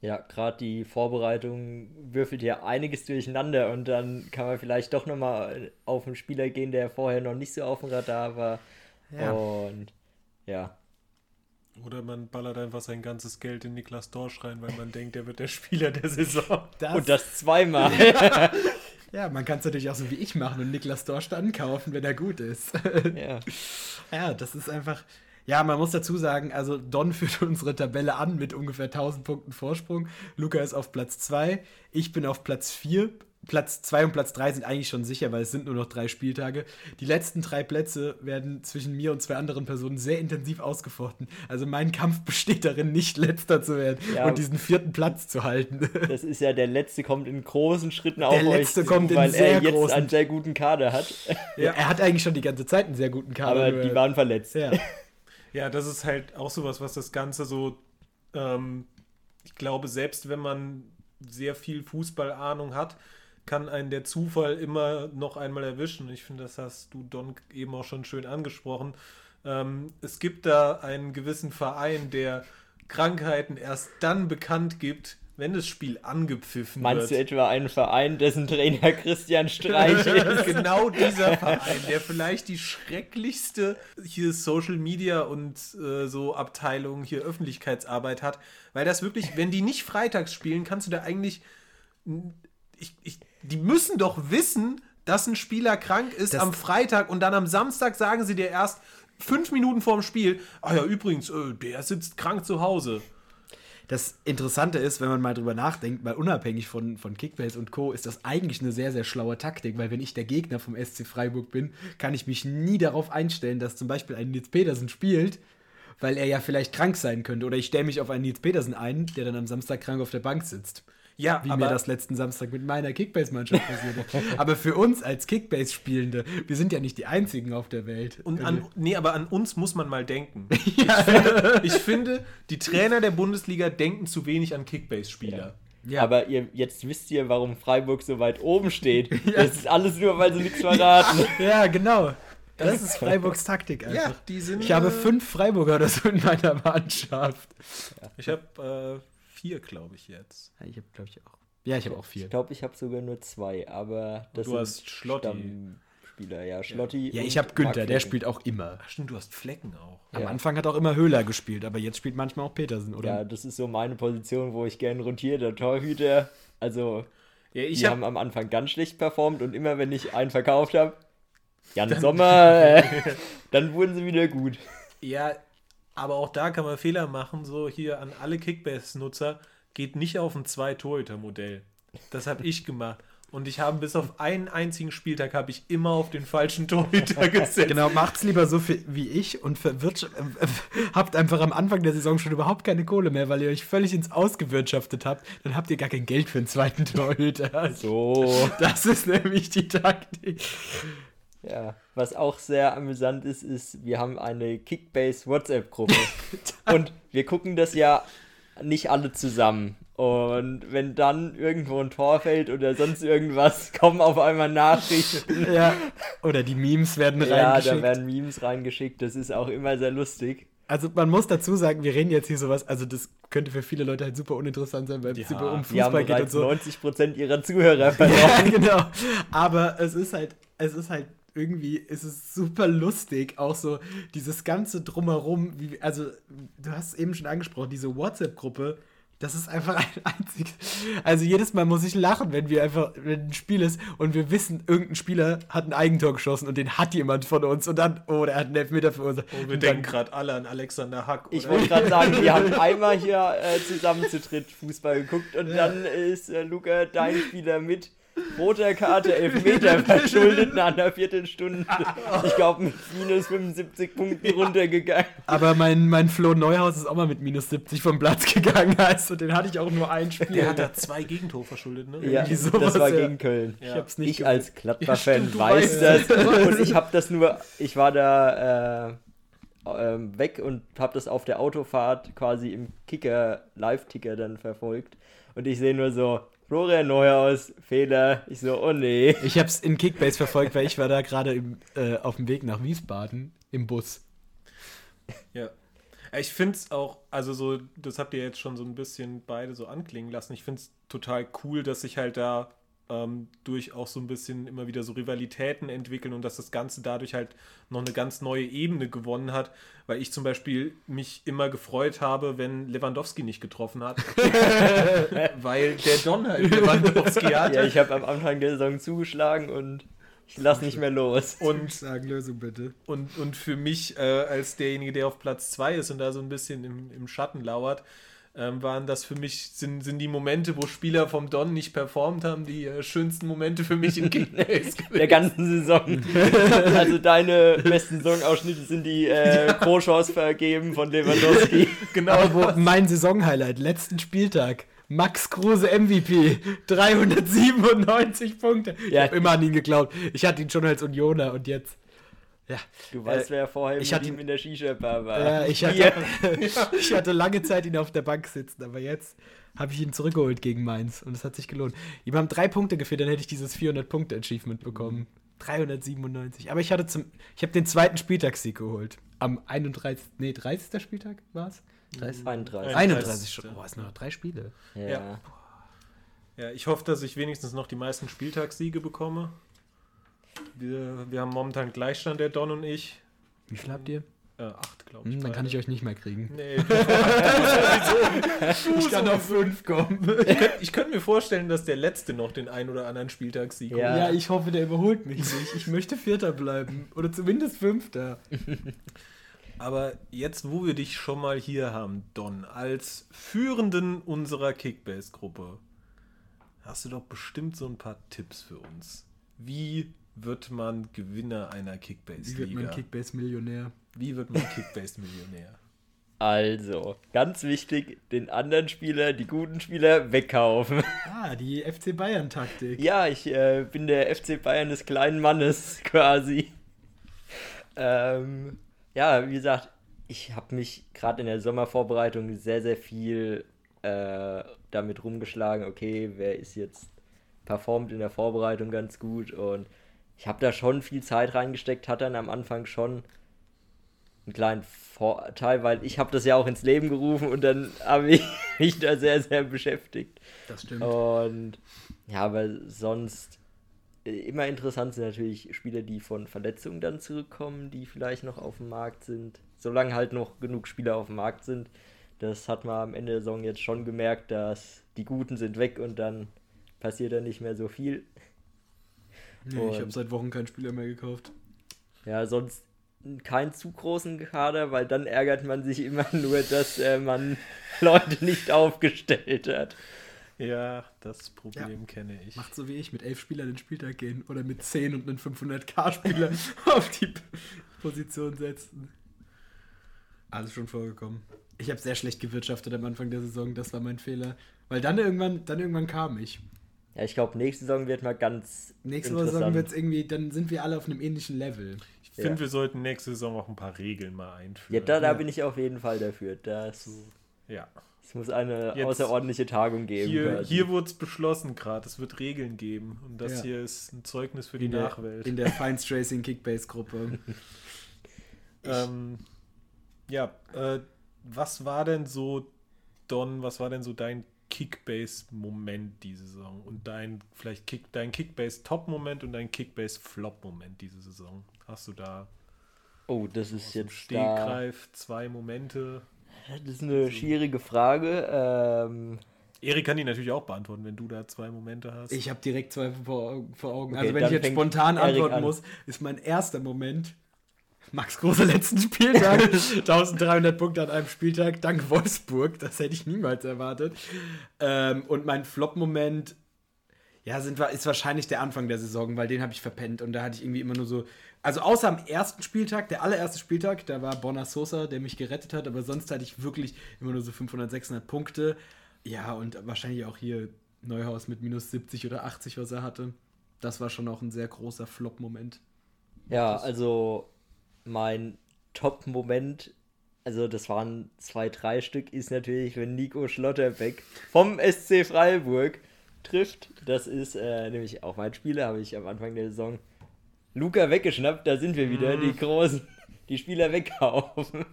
[SPEAKER 2] Ja, gerade die Vorbereitung würfelt ja einiges durcheinander und dann kann man vielleicht doch nochmal auf einen Spieler gehen, der vorher noch nicht so auf dem Radar war. Ja. Und ja,
[SPEAKER 1] oder man ballert einfach sein ganzes Geld in Niklas Dorsch rein, weil man denkt, er wird der Spieler der Saison.
[SPEAKER 2] Das und das zweimal.
[SPEAKER 3] ja, [laughs] man kann es natürlich auch so wie ich machen und Niklas Dorsch dann kaufen, wenn er gut ist. [laughs] ja. Ja, das ist einfach. Ja, man muss dazu sagen, also Don [laughs] führt unsere Tabelle an mit ungefähr 1000 Punkten Vorsprung. Luca ist auf Platz 2. Ich bin auf Platz 4 Platz 2 und Platz 3 sind eigentlich schon sicher, weil es sind nur noch drei Spieltage. Die letzten drei Plätze werden zwischen mir und zwei anderen Personen sehr intensiv ausgefochten. Also mein Kampf [laughs] besteht darin, nicht letzter zu werden ja, und diesen vierten Platz zu halten. [laughs]
[SPEAKER 2] Das ist ja der letzte kommt in großen Schritten auf der letzte euch kommt zu, weil er jetzt großen. einen sehr guten Kader hat.
[SPEAKER 3] Ja, er hat eigentlich schon die ganze Zeit einen sehr guten Kader.
[SPEAKER 2] Aber die waren verletzt.
[SPEAKER 1] Ja. [laughs] ja, das ist halt auch sowas, was das Ganze so, ähm, ich glaube, selbst wenn man sehr viel Fußballahnung hat, kann einen der Zufall immer noch einmal erwischen. Ich finde, das hast du, Don, eben auch schon schön angesprochen. Ähm, es gibt da einen gewissen Verein, der Krankheiten erst dann bekannt gibt, wenn das Spiel angepfiffen
[SPEAKER 2] Meinst wird. Meinst du etwa einen Verein, dessen Trainer Christian Streich [laughs] ist?
[SPEAKER 1] genau dieser Verein, der vielleicht die schrecklichste hier Social Media und äh, so Abteilung hier Öffentlichkeitsarbeit hat, weil das wirklich, wenn die nicht freitags spielen, kannst du da eigentlich ich, ich die müssen doch wissen, dass ein Spieler krank ist das am Freitag und dann am Samstag sagen sie dir erst fünf Minuten vorm Spiel, ah ja, übrigens, äh, der sitzt krank zu Hause.
[SPEAKER 3] Das Interessante ist, wenn man mal drüber nachdenkt, mal unabhängig von, von Kickbase und Co., ist das eigentlich eine sehr, sehr schlaue Taktik, weil wenn ich der Gegner vom SC Freiburg bin, kann ich mich nie darauf einstellen, dass zum Beispiel ein Nils Petersen spielt, weil er ja vielleicht krank sein könnte. Oder ich stelle mich auf einen Nils Petersen ein, der dann am Samstag krank auf der Bank sitzt. Ja, wie mir das letzten Samstag mit meiner Kickbase-Mannschaft passiert [laughs] aber für uns als Kickbase-Spielende, wir sind ja nicht die Einzigen auf der Welt.
[SPEAKER 1] Und an, nee, aber an uns muss man mal denken. [laughs] ja. ich, finde, ich, finde, die Trainer der Bundesliga denken zu wenig an Kickbase-Spieler.
[SPEAKER 2] Ja. Ja. Aber ihr, jetzt wisst ihr, warum Freiburg so weit oben steht. [laughs] Ja. Das ist alles nur, weil sie nichts verraten.
[SPEAKER 3] Ja, genau. Das ist Freiburgs Taktik einfach. Ja, die sind, ich habe äh, fünf Freiburger oder so in meiner Mannschaft.
[SPEAKER 1] Ich habe äh, vier, glaube ich, jetzt.
[SPEAKER 3] Ja, ich habe, glaube ich, auch. Ja, ich habe auch vier.
[SPEAKER 2] Ich glaube, ich habe sogar nur zwei, aber
[SPEAKER 1] das du hast Schlotti.
[SPEAKER 2] Spieler, ja, Schlotti.
[SPEAKER 3] Ja, ich habe Günther, der spielt auch immer.
[SPEAKER 1] Ach, stimmt, du hast Flecken auch.
[SPEAKER 3] Am ja. Anfang hat auch immer Höhler gespielt, aber jetzt spielt manchmal auch Petersen, oder?
[SPEAKER 2] Ja, das ist so meine Position, wo ich gerne rotiere, der Torhüter. Also, ja, die hab... haben am Anfang ganz schlecht performt und immer, wenn ich einen verkauft habe, Jan dann... Sommer, [laughs] äh, dann wurden sie wieder gut.
[SPEAKER 1] Ja, aber auch da kann man Fehler machen, so hier an alle Kickbase-Nutzer, geht nicht auf ein Zwei-Torhüter-Modell. Das habe ich gemacht. Und ich habe bis auf einen einzigen Spieltag habe ich immer auf den falschen Torhüter [laughs] gesetzt.
[SPEAKER 3] Genau, macht's lieber so viel wie ich und verwirrt, äh, [laughs] habt einfach am Anfang der Saison schon überhaupt keine Kohle mehr, weil ihr euch völlig ins Ausgewirtschaftet habt. Dann habt ihr gar kein Geld für einen zweiten [laughs] Torhüter.
[SPEAKER 2] So.
[SPEAKER 3] Das ist nämlich die Taktik.
[SPEAKER 2] Ja, was auch sehr amüsant ist, ist, wir haben eine Kickbase WhatsApp-Gruppe. [laughs] und wir gucken das ja nicht alle zusammen. Und wenn dann irgendwo ein Tor fällt oder sonst irgendwas, [laughs] kommen auf einmal Nachrichten. [laughs]
[SPEAKER 3] Ja. Oder die Memes werden reingeschickt.
[SPEAKER 2] Ja, da werden Memes reingeschickt. Das ist auch immer sehr lustig.
[SPEAKER 3] Also man muss dazu sagen, wir reden jetzt hier sowas, also das könnte für viele Leute halt super uninteressant sein, weil es ja,
[SPEAKER 2] um Fußball geht und so. 90% ihrer Zuhörer verloren.
[SPEAKER 3] ja, genau. Aber es ist halt, es ist halt irgendwie ist es super lustig, auch so dieses ganze Drumherum, wie, also du hast es eben schon angesprochen, diese WhatsApp-Gruppe, das ist einfach ein [laughs] einziges. Also jedes Mal muss ich lachen, wenn wir einfach, wenn ein Spiel ist und wir wissen, irgendein Spieler hat ein Eigentor geschossen und den hat jemand von uns und dann, oh, der hat einen Elfmeter verursacht.
[SPEAKER 1] Und wir
[SPEAKER 3] Und
[SPEAKER 1] denken gerade alle an Alexander Hack.
[SPEAKER 2] Ich
[SPEAKER 1] oder?
[SPEAKER 2] wollte gerade [laughs] sagen, wir haben einmal hier äh, zusammen zu dritt Fußball geguckt und dann ist äh, Luca, dein Spieler mit roter Karte, Elfmeter [laughs] verschuldet nach einer Viertelstunde. Ich glaube, mit minus 75 Punkten runtergegangen.
[SPEAKER 3] Aber mein, mein Flo Neuhaus ist auch mal mit minus 70 vom Platz gegangen, also den hatte ich auch nur ein Spiel.
[SPEAKER 1] Der hat da zwei Gegentore verschuldet, ne?
[SPEAKER 2] Ja,
[SPEAKER 3] sowas,
[SPEAKER 2] das war
[SPEAKER 3] ja.
[SPEAKER 2] gegen Köln.
[SPEAKER 3] ich hab's nicht
[SPEAKER 2] Ich als
[SPEAKER 3] Ja,
[SPEAKER 2] Gladbach-Fan weiß das. Und ich habe das nur, ich war da äh, ähm, weg und habe das auf der Autofahrt quasi im Kicker, Live-Ticker dann verfolgt. Und ich sehe nur so, Florian Neuhaus, Fehler. Ich so, oh nee.
[SPEAKER 3] Ich hab's in Kickbase verfolgt, weil ich war da gerade äh, auf dem Weg nach Wiesbaden im Bus.
[SPEAKER 1] Ja. Ich finde es auch, also so, das habt ihr jetzt schon so ein bisschen beide so anklingen lassen. Ich finde es total cool, dass sich halt da ähm, durch auch so ein bisschen immer wieder so Rivalitäten entwickeln und dass das Ganze dadurch halt noch eine ganz neue Ebene gewonnen hat, weil ich zum Beispiel mich immer gefreut habe, wenn Lewandowski nicht getroffen hat. [laughs] weil der Don halt Lewandowski hat. [laughs]
[SPEAKER 2] Ja, ich habe am Anfang der Saison zugeschlagen und ich lass nicht mehr los.
[SPEAKER 1] Und
[SPEAKER 3] Sagen Lösung bitte.
[SPEAKER 1] Und, und für mich äh, als derjenige, der auf Platz 2 ist und da so ein bisschen im, im Schatten lauert, ähm, waren das für mich, sind, sind die Momente, wo Spieler vom Don nicht performt haben, die äh, schönsten Momente für mich in [laughs] Kickbase
[SPEAKER 2] der ganzen Saison. [laughs] also deine besten Saisonausschnitte sind die äh, Pro-Chance vergeben von Lewandowski. [laughs]
[SPEAKER 1] Genau.
[SPEAKER 3] Wo, mein Saisonhighlight, letzten Spieltag. Max Kruse MVP, 397 Punkte. Ich
[SPEAKER 2] Ja.
[SPEAKER 3] habe immer an ihn geglaubt. Ich hatte ihn schon als Unioner und jetzt. Ja,
[SPEAKER 2] Du weißt,
[SPEAKER 3] Äh,
[SPEAKER 2] wer vorher
[SPEAKER 3] ich
[SPEAKER 2] mit
[SPEAKER 3] hatte
[SPEAKER 2] ihm
[SPEAKER 3] ihn-
[SPEAKER 2] in der Shisha-Bar war.
[SPEAKER 3] äh, ich, hatte, [laughs] ich hatte lange Zeit, ihn auf der Bank sitzen, aber jetzt habe ich ihn zurückgeholt gegen Mainz und es hat sich gelohnt. Ihm haben drei Punkte gefehlt, dann hätte ich dieses 400-Punkte-Achievement bekommen. 397. Aber ich hatte zum, ich habe den zweiten Spieltagssieg geholt. Am 31. Nee, 30. Spieltag war es? 30?
[SPEAKER 2] 31.
[SPEAKER 3] 31 schon. Oh, es sind noch drei Spiele.
[SPEAKER 2] Ja.
[SPEAKER 1] Ja. Ja, ich hoffe, dass ich wenigstens noch die meisten Spieltagssiege bekomme. Wir, wir haben momentan Gleichstand, der Don und ich.
[SPEAKER 3] Wie viel habt ihr?
[SPEAKER 1] Äh, acht, glaube ich.
[SPEAKER 3] Hm, dann kann ich euch nicht mehr kriegen.
[SPEAKER 1] Nee, du, [laughs] du sowieso.
[SPEAKER 3] Ich kann auf 5 kommen.
[SPEAKER 1] Ich könnte könnt mir vorstellen, dass der Letzte noch den ein oder anderen Spieltagssieg
[SPEAKER 2] Ja.
[SPEAKER 3] Ja, ich hoffe, der überholt mich nicht. Ich möchte Vierter bleiben. Oder zumindest Fünfter. [laughs]
[SPEAKER 1] Aber jetzt, wo wir dich schon mal hier haben, Don, als Führenden unserer Kickbase-Gruppe, hast du doch bestimmt so ein paar Tipps für uns. Wie wird man Gewinner einer
[SPEAKER 3] Wie wird
[SPEAKER 1] Kickbase-Liga?
[SPEAKER 3] man Kickbase-Millionär?
[SPEAKER 1] Wie wird man Kickbase-Millionär? [laughs]
[SPEAKER 2] Also, ganz wichtig, den anderen Spieler, die guten Spieler, wegkaufen. [laughs]
[SPEAKER 3] Ah, die FC Bayern-Taktik.
[SPEAKER 2] Ja, ich äh, bin der FC Bayern des kleinen Mannes [laughs] quasi. Ähm, ja, wie gesagt, ich habe mich gerade in der Sommervorbereitung sehr, sehr viel äh, damit rumgeschlagen, okay, wer ist jetzt performt in der Vorbereitung ganz gut und ich habe da schon viel Zeit reingesteckt, hatte dann am Anfang schon einen kleinen Vorteil, weil ich habe das ja auch ins Leben gerufen und dann habe ich [laughs] mich da sehr, sehr beschäftigt.
[SPEAKER 3] Das stimmt.
[SPEAKER 2] Und ja, aber sonst äh, immer interessant sind natürlich Spieler, die von Verletzungen dann zurückkommen, die vielleicht noch auf dem Markt sind. Solange halt noch genug Spieler auf dem Markt sind. Das hat man am Ende der Saison jetzt schon gemerkt, dass die Guten sind weg und dann passiert da nicht mehr so viel.
[SPEAKER 3] Nee, ich habe
[SPEAKER 2] Und-
[SPEAKER 3] seit Wochen keinen Spieler mehr gekauft.
[SPEAKER 2] Ja, sonst keinen zu großen Kader, weil dann ärgert man sich immer [laughs] nur, dass äh, man [laughs] Leute nicht aufgestellt hat.
[SPEAKER 1] Ja, das Problem kenne ich.
[SPEAKER 3] Macht so wie ich, mit elf Spielern den Spieltag gehen oder mit 10 und einen 500k-Spieler [laughs] auf die Position setzen. Alles schon vorgekommen. Ich habe sehr schlecht gewirtschaftet am Anfang der Saison, das war mein Fehler. Weil dann irgendwann, dann irgendwann kam ich.
[SPEAKER 2] Ja, ich glaube, nächste Saison wird mal ganz
[SPEAKER 3] Nächste Woche sagen wir jetzt irgendwie, dann sind wir alle auf einem ähnlichen Level.
[SPEAKER 1] Ich finde,
[SPEAKER 2] Ja.
[SPEAKER 1] wir sollten nächste Saison auch ein paar Regeln mal einführen.
[SPEAKER 2] Ja, da, da
[SPEAKER 3] Ja.
[SPEAKER 2] bin ich auf jeden Fall dafür. Das,
[SPEAKER 1] ja.
[SPEAKER 2] es muss eine
[SPEAKER 1] Jetzt-
[SPEAKER 2] außerordentliche Tagung geben.
[SPEAKER 1] Hier,
[SPEAKER 2] quasi.
[SPEAKER 1] hier wurde es beschlossen gerade, es wird Regeln geben. Und das
[SPEAKER 3] Ja.
[SPEAKER 1] hier ist ein Zeugnis für die
[SPEAKER 3] In der,
[SPEAKER 1] Nachwelt.
[SPEAKER 3] in der Feinst Racing Kickbase Gruppe. [laughs]
[SPEAKER 1] Ähm, ja, äh, was war denn so, Don, was war denn so dein Kickbase-Moment diese Saison und dein vielleicht Kick, dein Kickbase-Top-Moment und dein Kickbase-Flop-Moment diese Saison? Hast du da
[SPEAKER 2] Oh, das ist jetzt da,
[SPEAKER 1] Stegreif zwei Momente?
[SPEAKER 2] Das ist eine schwierige Frage. Ähm,
[SPEAKER 1] Erik kann die natürlich auch beantworten, wenn du da zwei Momente hast.
[SPEAKER 3] Ich habe direkt zwei vor, vor Augen.
[SPEAKER 2] Okay,
[SPEAKER 3] also wenn ich jetzt spontan
[SPEAKER 2] Erik
[SPEAKER 3] antworten
[SPEAKER 2] an.
[SPEAKER 3] muss, ist mein erster Moment Max Große letzten Spieltag. [laughs] 1300 Punkte an einem Spieltag, dank Wolfsburg. Das hätte ich niemals erwartet. Ähm, und mein Flop-Moment, ja, sind, ist wahrscheinlich der Anfang der Saison, weil den habe ich verpennt. Und da hatte ich irgendwie immer nur so. Also außer am ersten Spieltag, der allererste Spieltag, da war Bonner Sosa, der mich gerettet hat, aber sonst hatte ich wirklich immer nur so 500, 600 Punkte. Ja, und wahrscheinlich auch hier Neuhaus mit minus 70 oder 80, was er hatte. Das war schon auch ein sehr großer Flop-Moment.
[SPEAKER 2] ja, also mein Top-Moment, also das waren zwei, drei Stück, ist natürlich, wenn Nico Schlotterbeck vom SC Freiburg trifft. Das ist äh, nämlich auch mein Spieler, habe ich am Anfang der Saison Luca weggeschnappt. Da sind wir wieder, die Großen, die Spieler wegkaufen.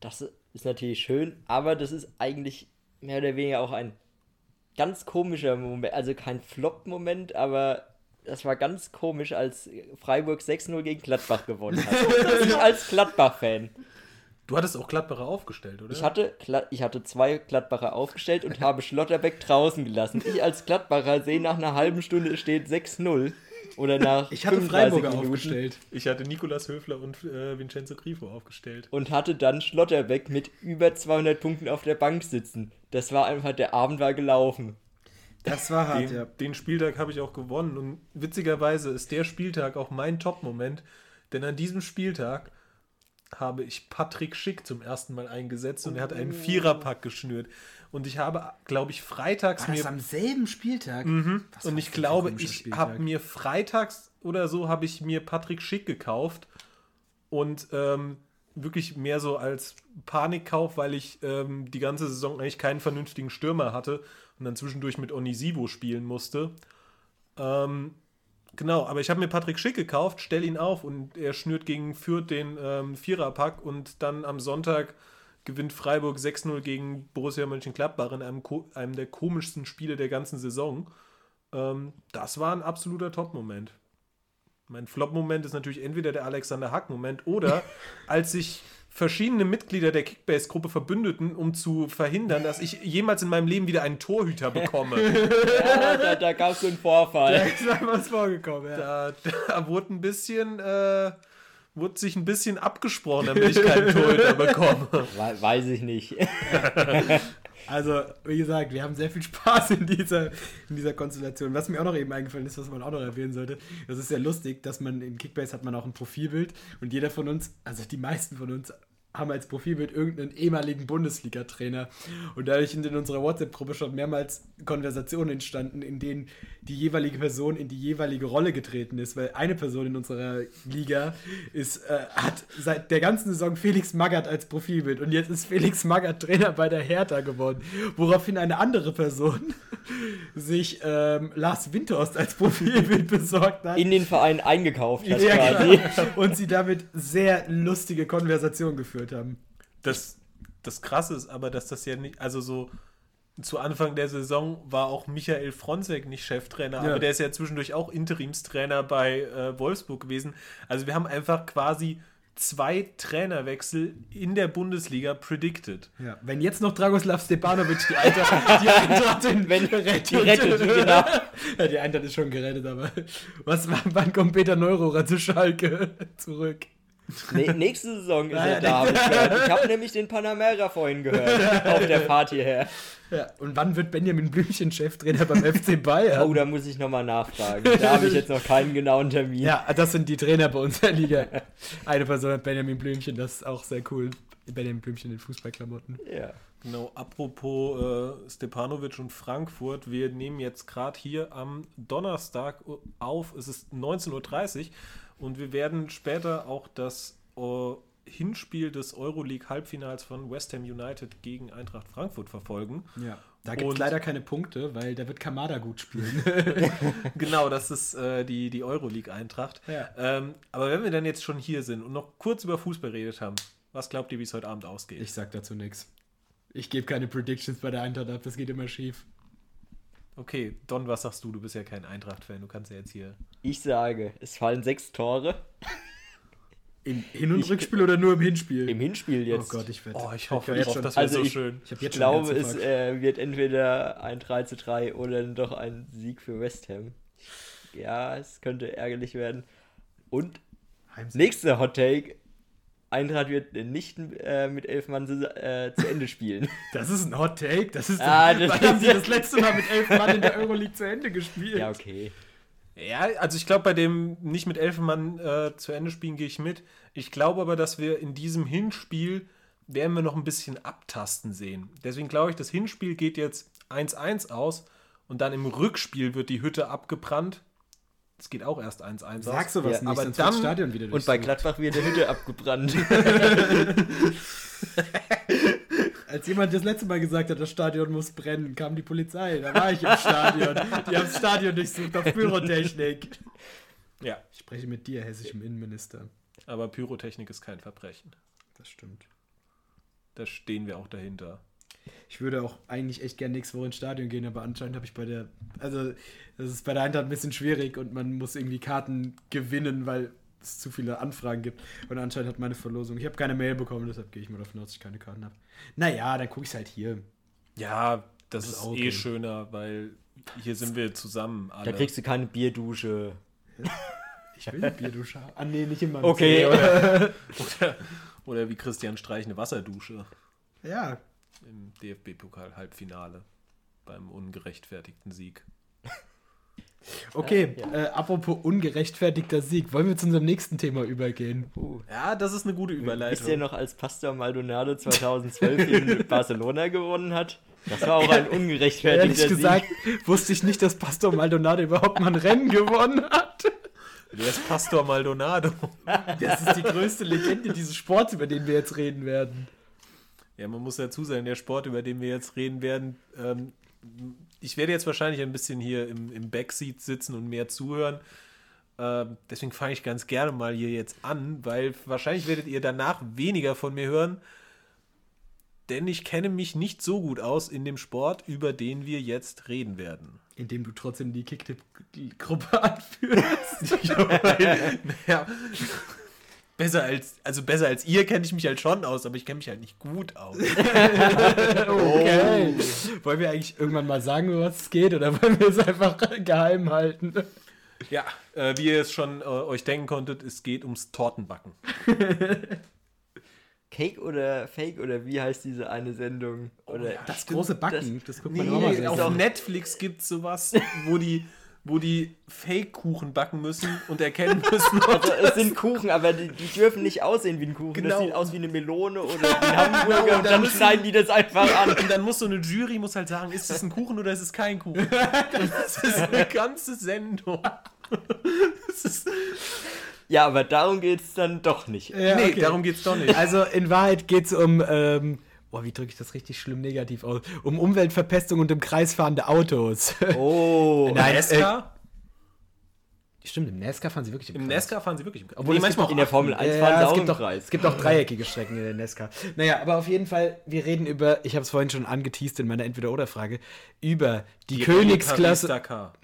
[SPEAKER 2] Das ist natürlich schön, aber das ist eigentlich mehr oder weniger auch ein ganz komischer Moment, also kein Flop-Moment, aber das war ganz komisch, als Freiburg 6-0 gegen Gladbach gewonnen hat. [laughs] ich als Gladbach-Fan.
[SPEAKER 1] Du hattest auch Gladbacher aufgestellt, oder?
[SPEAKER 2] Ich hatte, ich hatte zwei Gladbacher aufgestellt und habe Schlotterbeck draußen gelassen. Ich als Gladbacher sehe nach einer halben Stunde es steht 6-0. Oder nach
[SPEAKER 3] Ich hatte
[SPEAKER 2] 35
[SPEAKER 3] Freiburger
[SPEAKER 2] Minuten
[SPEAKER 3] aufgestellt.
[SPEAKER 1] Ich hatte Nikolas Höfler und äh, Vincenzo Grifo aufgestellt.
[SPEAKER 2] Und hatte dann Schlotterbeck mit über 200 Punkten auf der Bank sitzen. Das war einfach, der Abend war gelaufen.
[SPEAKER 3] Das war hart,
[SPEAKER 1] Den,
[SPEAKER 3] ja.
[SPEAKER 1] den Spieltag habe ich auch gewonnen. Und witzigerweise ist der Spieltag auch mein Top-Moment, denn an diesem Spieltag habe ich Patrick Schick zum ersten Mal eingesetzt und er hat einen Viererpack geschnürt. Und ich habe, glaube ich, freitags
[SPEAKER 3] War das
[SPEAKER 1] mir
[SPEAKER 3] am selben Spieltag? Was
[SPEAKER 1] und ich glaube, ich habe mir freitags oder so habe ich mir Patrick Schick gekauft und ähm, wirklich mehr so als Panikkauf, weil ich ähm, die ganze Saison eigentlich keinen vernünftigen Stürmer hatte und dann zwischendurch mit Onisivo spielen musste. Ähm, genau, aber ich habe mir Patrick Schick gekauft, stell ihn auf und er schnürt gegen Fürth den ähm, Viererpack und dann am Sonntag gewinnt Freiburg 6-0 gegen Borussia Mönchengladbach in einem, einem der komischsten Spiele der ganzen Saison. Ähm, das war ein absoluter Top-Moment. Mein Flop-Moment ist natürlich entweder der Alexander Hack-Moment oder [laughs] als sich verschiedene Mitglieder der Kickbase-Gruppe verbündeten, um zu verhindern, dass ich jemals in meinem Leben wieder einen Torhüter bekomme. [laughs]
[SPEAKER 2] Ja, da, da gab es so einen Vorfall.
[SPEAKER 3] ist da was vorgekommen, ja.
[SPEAKER 1] Da, da wurde ein bisschen, äh, wurde sich ein bisschen abgesprochen, damit ich keinen Torhüter bekomme.
[SPEAKER 2] We- Weiß ich nicht. [laughs]
[SPEAKER 3] Also, wie gesagt, wir haben sehr viel Spaß in dieser, in dieser Konstellation. Was mir auch noch eben eingefallen ist, was man auch noch erwähnen sollte, das ist ja lustig, dass man in Kickbase hat man auch ein Profilbild und jeder von uns, also die meisten von uns, haben als Profilbild irgendeinen ehemaligen Bundesliga-Trainer. Und dadurch sind in unserer WhatsApp-Gruppe schon mehrmals Konversationen entstanden, in denen die jeweilige Person in die jeweilige Rolle getreten ist. Weil eine Person in unserer Liga ist, äh, hat seit der ganzen Saison Felix Magath als Profilbild. Und jetzt ist Felix Magath Trainer bei der Hertha geworden. Woraufhin eine andere Person [laughs] sich ähm, Lars Windhorst als Profilbild [laughs] besorgt hat.
[SPEAKER 2] In den Verein eingekauft hat
[SPEAKER 3] Ja,
[SPEAKER 2] quasi.
[SPEAKER 3] genau. Und sie damit sehr lustige Konversationen geführt haben.
[SPEAKER 1] Das, das Krasse ist aber, dass das ja nicht, also so zu Anfang der Saison war auch Michael Fronzek nicht Cheftrainer,
[SPEAKER 3] Ja.
[SPEAKER 1] aber der ist ja zwischendurch auch Interimstrainer bei äh, Wolfsburg gewesen. Also wir haben einfach quasi zwei Trainerwechsel in der Bundesliga predicted.
[SPEAKER 3] Ja, wenn jetzt noch Dragoslav Stepanovic die Eintracht, [laughs] die Eintracht in
[SPEAKER 2] Wenn-
[SPEAKER 3] rettet.
[SPEAKER 2] die rettet, genau.
[SPEAKER 3] Ja, die Eintracht ist schon gerettet, aber was, wann kommt Peter Neururer zu Schalke zurück?
[SPEAKER 2] Nee, nächste Saison ist
[SPEAKER 3] Ja,
[SPEAKER 2] er da, habe ich gehört. Ich habe nämlich den Panamera vorhin gehört, [laughs] auf der Fahrt hierher.
[SPEAKER 3] Ja, und wann wird Benjamin Blümchen Cheftrainer beim FC Bayern?
[SPEAKER 2] Oh, da muss ich nochmal nachfragen. Da habe ich jetzt noch keinen genauen Termin.
[SPEAKER 3] Ja, das sind die Trainer bei uns in der Liga. Eine Person hat Benjamin Blümchen, das ist auch sehr cool. Benjamin Blümchen in Fußballklamotten.
[SPEAKER 2] Ja.
[SPEAKER 1] Genau, apropos äh, Stepanovic und Frankfurt, wir nehmen jetzt gerade hier am Donnerstag auf, es ist 19.30 Uhr und wir werden später auch das äh, Hinspiel des Euroleague-Halbfinals von West Ham United gegen Eintracht Frankfurt verfolgen.
[SPEAKER 3] Ja. Da gibt es leider keine Punkte, weil da wird Kamada gut spielen. [laughs]
[SPEAKER 1] Genau, das ist äh, die, die Euroleague-Eintracht.
[SPEAKER 3] Ja.
[SPEAKER 1] Ähm, aber wenn wir dann jetzt schon hier sind und noch kurz über Fußball redet haben, was glaubt ihr, wie es heute Abend ausgeht?
[SPEAKER 3] ich sag dazu nichts. Ich gebe keine Predictions bei der Eintracht ab, das geht immer schief.
[SPEAKER 1] Okay, Don, was sagst du? Du bist ja kein Eintracht-Fan, du kannst ja jetzt hier.
[SPEAKER 2] Ich sage, es fallen sechs Tore.
[SPEAKER 3] Im Hin- und Rückspiel oder nur im Hinspiel?
[SPEAKER 2] Im Hinspiel
[SPEAKER 3] oh
[SPEAKER 2] jetzt.
[SPEAKER 3] Gott, ich werde.
[SPEAKER 1] Oh, ich hoffe, ich hoffe
[SPEAKER 3] schon-
[SPEAKER 1] das wäre
[SPEAKER 2] Also
[SPEAKER 1] so
[SPEAKER 2] ich-
[SPEAKER 1] schön.
[SPEAKER 3] Ich
[SPEAKER 2] Ich
[SPEAKER 3] jetzt
[SPEAKER 2] glaube, es äh, wird entweder ein 3 zu 3 oder dann doch ein Sieg für West Ham. Ja, es könnte ärgerlich werden. Und
[SPEAKER 3] Heimsieg.
[SPEAKER 2] nächster Hot Take: Eintracht wird nicht äh, mit elf Mann äh, zu Ende spielen. [laughs]
[SPEAKER 3] Das ist ein Hot Take. Das ist.
[SPEAKER 2] Ah, [laughs] das-
[SPEAKER 3] wann haben sie das letzte Mal mit elf Mann in der Euroleague zu Ende gespielt?
[SPEAKER 2] ja, okay.
[SPEAKER 1] Ja, also ich glaube, bei dem nicht mit Elfenmann äh, zu Ende spielen gehe ich mit. Ich glaube aber, dass wir in diesem Hinspiel werden wir noch ein bisschen abtasten sehen. Deswegen glaube ich, das Hinspiel geht jetzt 1-1 aus und dann im Rückspiel wird die Hütte abgebrannt. Es geht auch erst 1-1 aus.
[SPEAKER 3] Sagst du was
[SPEAKER 2] Ja,
[SPEAKER 3] nicht,
[SPEAKER 1] aber
[SPEAKER 3] sonst
[SPEAKER 1] dann-
[SPEAKER 3] wird das Stadion wieder
[SPEAKER 2] Und bei. Gladbach wird die Hütte abgebrannt. [laughs]
[SPEAKER 3] Als jemand das letzte Mal gesagt hat, das Stadion muss brennen, kam die Polizei. Da war ich im Stadion. Die haben das Stadion durchsucht auf Pyrotechnik.
[SPEAKER 1] Ja,
[SPEAKER 3] Ich spreche mit dir, hessischem Innenminister.
[SPEAKER 1] aber Pyrotechnik ist kein Verbrechen.
[SPEAKER 3] Das stimmt.
[SPEAKER 1] Da stehen wir auch dahinter.
[SPEAKER 3] Ich würde auch eigentlich echt gern nächste Woche ins Stadion gehen, aber anscheinend habe ich bei der, also das ist bei der Eintracht ein bisschen schwierig und man muss irgendwie Karten gewinnen, weil es zu viele Anfragen gibt. Und anscheinend hat meine Verlosung, ich habe keine Mail bekommen, deshalb gehe ich mal davon aus, dass ich keine Karten habe. Naja, dann gucke ich es halt hier.
[SPEAKER 1] Ja, das,
[SPEAKER 3] Das
[SPEAKER 1] ist
[SPEAKER 3] ist auch
[SPEAKER 1] eh schöner, weil hier sind wir zusammen alle.
[SPEAKER 2] Da kriegst du keine Bierdusche. [laughs]
[SPEAKER 3] Ich will eine Bierdusche haben. Ah, nee, nicht in meinem
[SPEAKER 2] Okay, oder? [laughs]
[SPEAKER 1] oder, oder wie Christian Streich eine Wasserdusche
[SPEAKER 3] Ja,
[SPEAKER 1] im DFB-Pokal-Halbfinale beim ungerechtfertigten Sieg. [laughs]
[SPEAKER 3] okay.
[SPEAKER 2] Ja.
[SPEAKER 3] Äh, apropos ungerechtfertigter Sieg, wollen wir zu unserem nächsten Thema übergehen?
[SPEAKER 2] Uh.
[SPEAKER 1] Ja, das ist eine gute Überleitung.
[SPEAKER 2] Wisst ihr noch, als Pastor Maldonado 2012 in [laughs] Barcelona gewonnen hat? Das war auch ein ungerechtfertigter
[SPEAKER 3] Ehrlich gesagt, wusste ich nicht, dass Pastor Maldonado überhaupt mal ein Rennen gewonnen hat.
[SPEAKER 1] Wer ist Pastor Maldonado?
[SPEAKER 3] Das ist die größte Legende dieses Sports, über den wir jetzt reden werden.
[SPEAKER 1] Ja, man muss dazu sagen, der Sport, über den wir jetzt reden werden, ähm, ich werde jetzt wahrscheinlich ein bisschen hier im, im Backseat sitzen und mehr zuhören. Ähm, deswegen fange ich ganz gerne mal hier jetzt an, weil wahrscheinlich werdet ihr danach weniger von mir hören, denn ich kenne mich nicht so gut aus in dem Sport, über den wir jetzt reden werden.
[SPEAKER 3] Indem du trotzdem die Kicktipp-Gruppe [laughs] anführst. [laughs]
[SPEAKER 1] ja, besser als, also besser als ihr kenne ich mich halt schon aus, aber ich kenne mich halt nicht gut aus. [laughs]
[SPEAKER 3] Okay. Wollen wir eigentlich irgendwann mal sagen, um was es geht, oder wollen wir es einfach geheim halten?
[SPEAKER 1] Ja, äh, wie ihr es schon äh, euch denken konntet, es geht ums Tortenbacken. [laughs]
[SPEAKER 2] Cake oder Fake oder wie heißt diese eine Sendung? Oder
[SPEAKER 3] Das große Backen, das, guckt man
[SPEAKER 2] Nee,
[SPEAKER 3] auch mal
[SPEAKER 1] Auf. Netflix gibt es sowas, wo die, wo die Fake-Kuchen backen müssen und erkennen müssen, ob
[SPEAKER 2] Also es sind Kuchen, aber die, die dürfen nicht aussehen wie ein Kuchen.
[SPEAKER 1] Genau.
[SPEAKER 2] Das sieht aus wie eine Melone oder wie [laughs] ein Hamburger
[SPEAKER 1] und
[SPEAKER 2] und dann
[SPEAKER 1] müssen-
[SPEAKER 2] schneiden die das einfach an.
[SPEAKER 1] Und dann muss so eine Jury muss halt sagen, ist es ein Kuchen oder ist es kein Kuchen? [laughs] Das ist eine ganze Sendung. Das ist,
[SPEAKER 2] Ja, aber darum geht es dann doch nicht.
[SPEAKER 3] Ja,
[SPEAKER 1] nee,
[SPEAKER 3] okay.
[SPEAKER 1] darum geht's doch nicht.
[SPEAKER 3] Also in Wahrheit geht es um, ähm, oh, wie drücke ich das richtig schlimm negativ aus? Um Umweltverpestung und um kreisfahrende Autos.
[SPEAKER 2] Oh, [laughs]
[SPEAKER 3] Nein,
[SPEAKER 1] NASCAR?
[SPEAKER 3] Stimmt, im NASCAR fahren sie wirklich im
[SPEAKER 1] Im
[SPEAKER 3] Kreis.
[SPEAKER 1] NASCAR fahren sie wirklich im Kreis.
[SPEAKER 3] Obwohl
[SPEAKER 1] Nee, manchmal
[SPEAKER 2] in der
[SPEAKER 1] auch
[SPEAKER 2] Formel 1
[SPEAKER 3] Ja,
[SPEAKER 2] fahren sie
[SPEAKER 3] es
[SPEAKER 2] auch
[SPEAKER 3] gibt
[SPEAKER 2] im
[SPEAKER 3] auch,
[SPEAKER 2] Kreis.
[SPEAKER 3] Es gibt auch [laughs] dreieckige Strecken in der NASCAR. Naja, aber auf jeden Fall, wir reden über, ich habe es vorhin schon angeteased in meiner Entweder-Oder-Frage, über die, Königsklasse.
[SPEAKER 1] Dakar.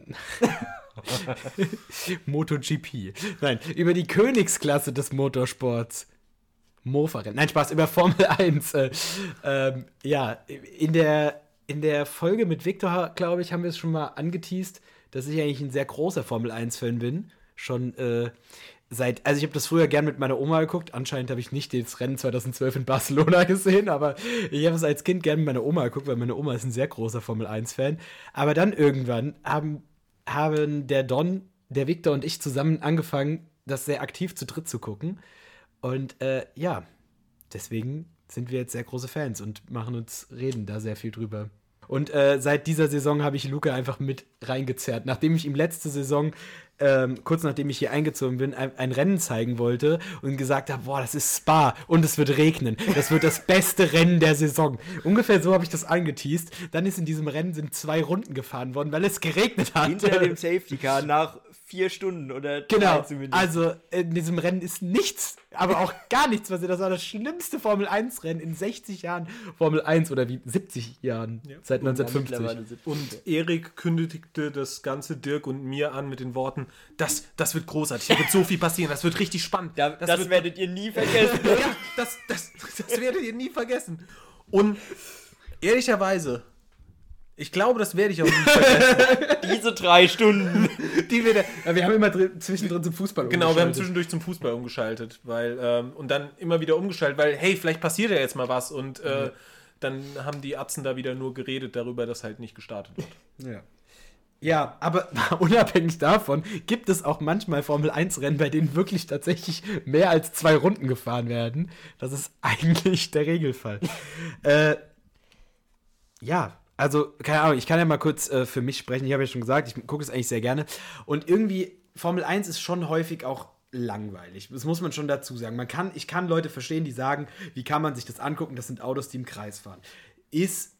[SPEAKER 1] [laughs]
[SPEAKER 3] MotoGP. Nein, über die Königsklasse des Motorsports. Mofa-Rennen. Nein, Spaß, über Formel [laughs] 1. Äh, ähm, ja, in der, in der Folge mit Victor, glaube ich, haben wir es schon mal angeteased, dass ich eigentlich ein sehr großer Formel 1-Fan bin. Schon äh, seit, also ich habe das früher gern mit meiner Oma geguckt. Anscheinend habe ich nicht das Rennen 2012 in Barcelona [laughs] gesehen, aber ich habe es als Kind gern mit meiner Oma geguckt, weil meine Oma ist ein sehr großer Formel 1-Fan. Aber dann irgendwann haben, haben der Don, der Victor und ich zusammen angefangen, das sehr aktiv zu dritt zu gucken. Und äh, ja, deswegen sind wir jetzt sehr große Fans und machen uns reden da sehr viel drüber. Und äh, seit dieser Saison habe ich Luca einfach mit reingezerrt. Nachdem ich ihm letzte Saison, ähm, kurz nachdem ich hier eingezogen bin, ein, ein Rennen zeigen wollte und gesagt habe, boah, das ist Spa und es wird regnen. Das wird das beste Rennen der Saison. Ungefähr so habe ich das angeteased. Dann ist in diesem Rennen sind zwei Runden gefahren worden, weil es geregnet hat.
[SPEAKER 2] Hinter dem Safety Car nach vier Stunden oder
[SPEAKER 3] Genau,
[SPEAKER 2] drei zumindest.
[SPEAKER 3] also in diesem Rennen ist nichts, aber auch [laughs] gar nichts passiert. Das war das schlimmste Formel-1-Rennen in 60 Jahren Formel 1 oder wie 70 Jahren
[SPEAKER 1] Ja.
[SPEAKER 3] seit
[SPEAKER 2] Ja,
[SPEAKER 3] 1950.
[SPEAKER 2] mittlerweile 70.
[SPEAKER 1] Und Erik kündigte das ganze Dirk und mir an mit den Worten, das, das wird großartig, da wird so viel passieren, das wird richtig spannend.
[SPEAKER 2] Da, das
[SPEAKER 1] wird,
[SPEAKER 2] werdet ihr nie vergessen. [laughs]
[SPEAKER 1] ja, das, das, das werdet ihr nie vergessen. Und ehrlicherweise, ich glaube, das werde ich auch nie vergessen.
[SPEAKER 2] Diese drei Stunden.
[SPEAKER 3] Die wir, da, ja, wir haben immer drin, zwischendrin zum Fußball
[SPEAKER 1] genau, wir haben
[SPEAKER 3] umgeschaltet.
[SPEAKER 1] zwischendurch zum Fußball umgeschaltet, weil, ähm, und dann immer wieder umgeschaltet, weil, hey, vielleicht passiert ja jetzt mal was und äh, dann haben die Atzen da wieder nur geredet darüber, dass halt nicht gestartet wird.
[SPEAKER 3] Ja. Ja, aber [laughs] unabhängig davon gibt es auch manchmal Formel-1-Rennen, bei denen wirklich tatsächlich mehr als zwei Runden gefahren werden. Das ist [laughs] eigentlich der Regelfall. äh, ja, also, keine Ahnung, ich kann ja mal kurz äh, für mich sprechen. Ich habe ja schon gesagt, ich gucke es eigentlich sehr gerne. Und irgendwie, Formel 1 ist schon häufig auch langweilig. Das muss man schon dazu sagen. Man kann, ich kann Leute verstehen, die sagen, wie kann man sich das angucken? Das sind Autos, die im Kreis fahren. Ist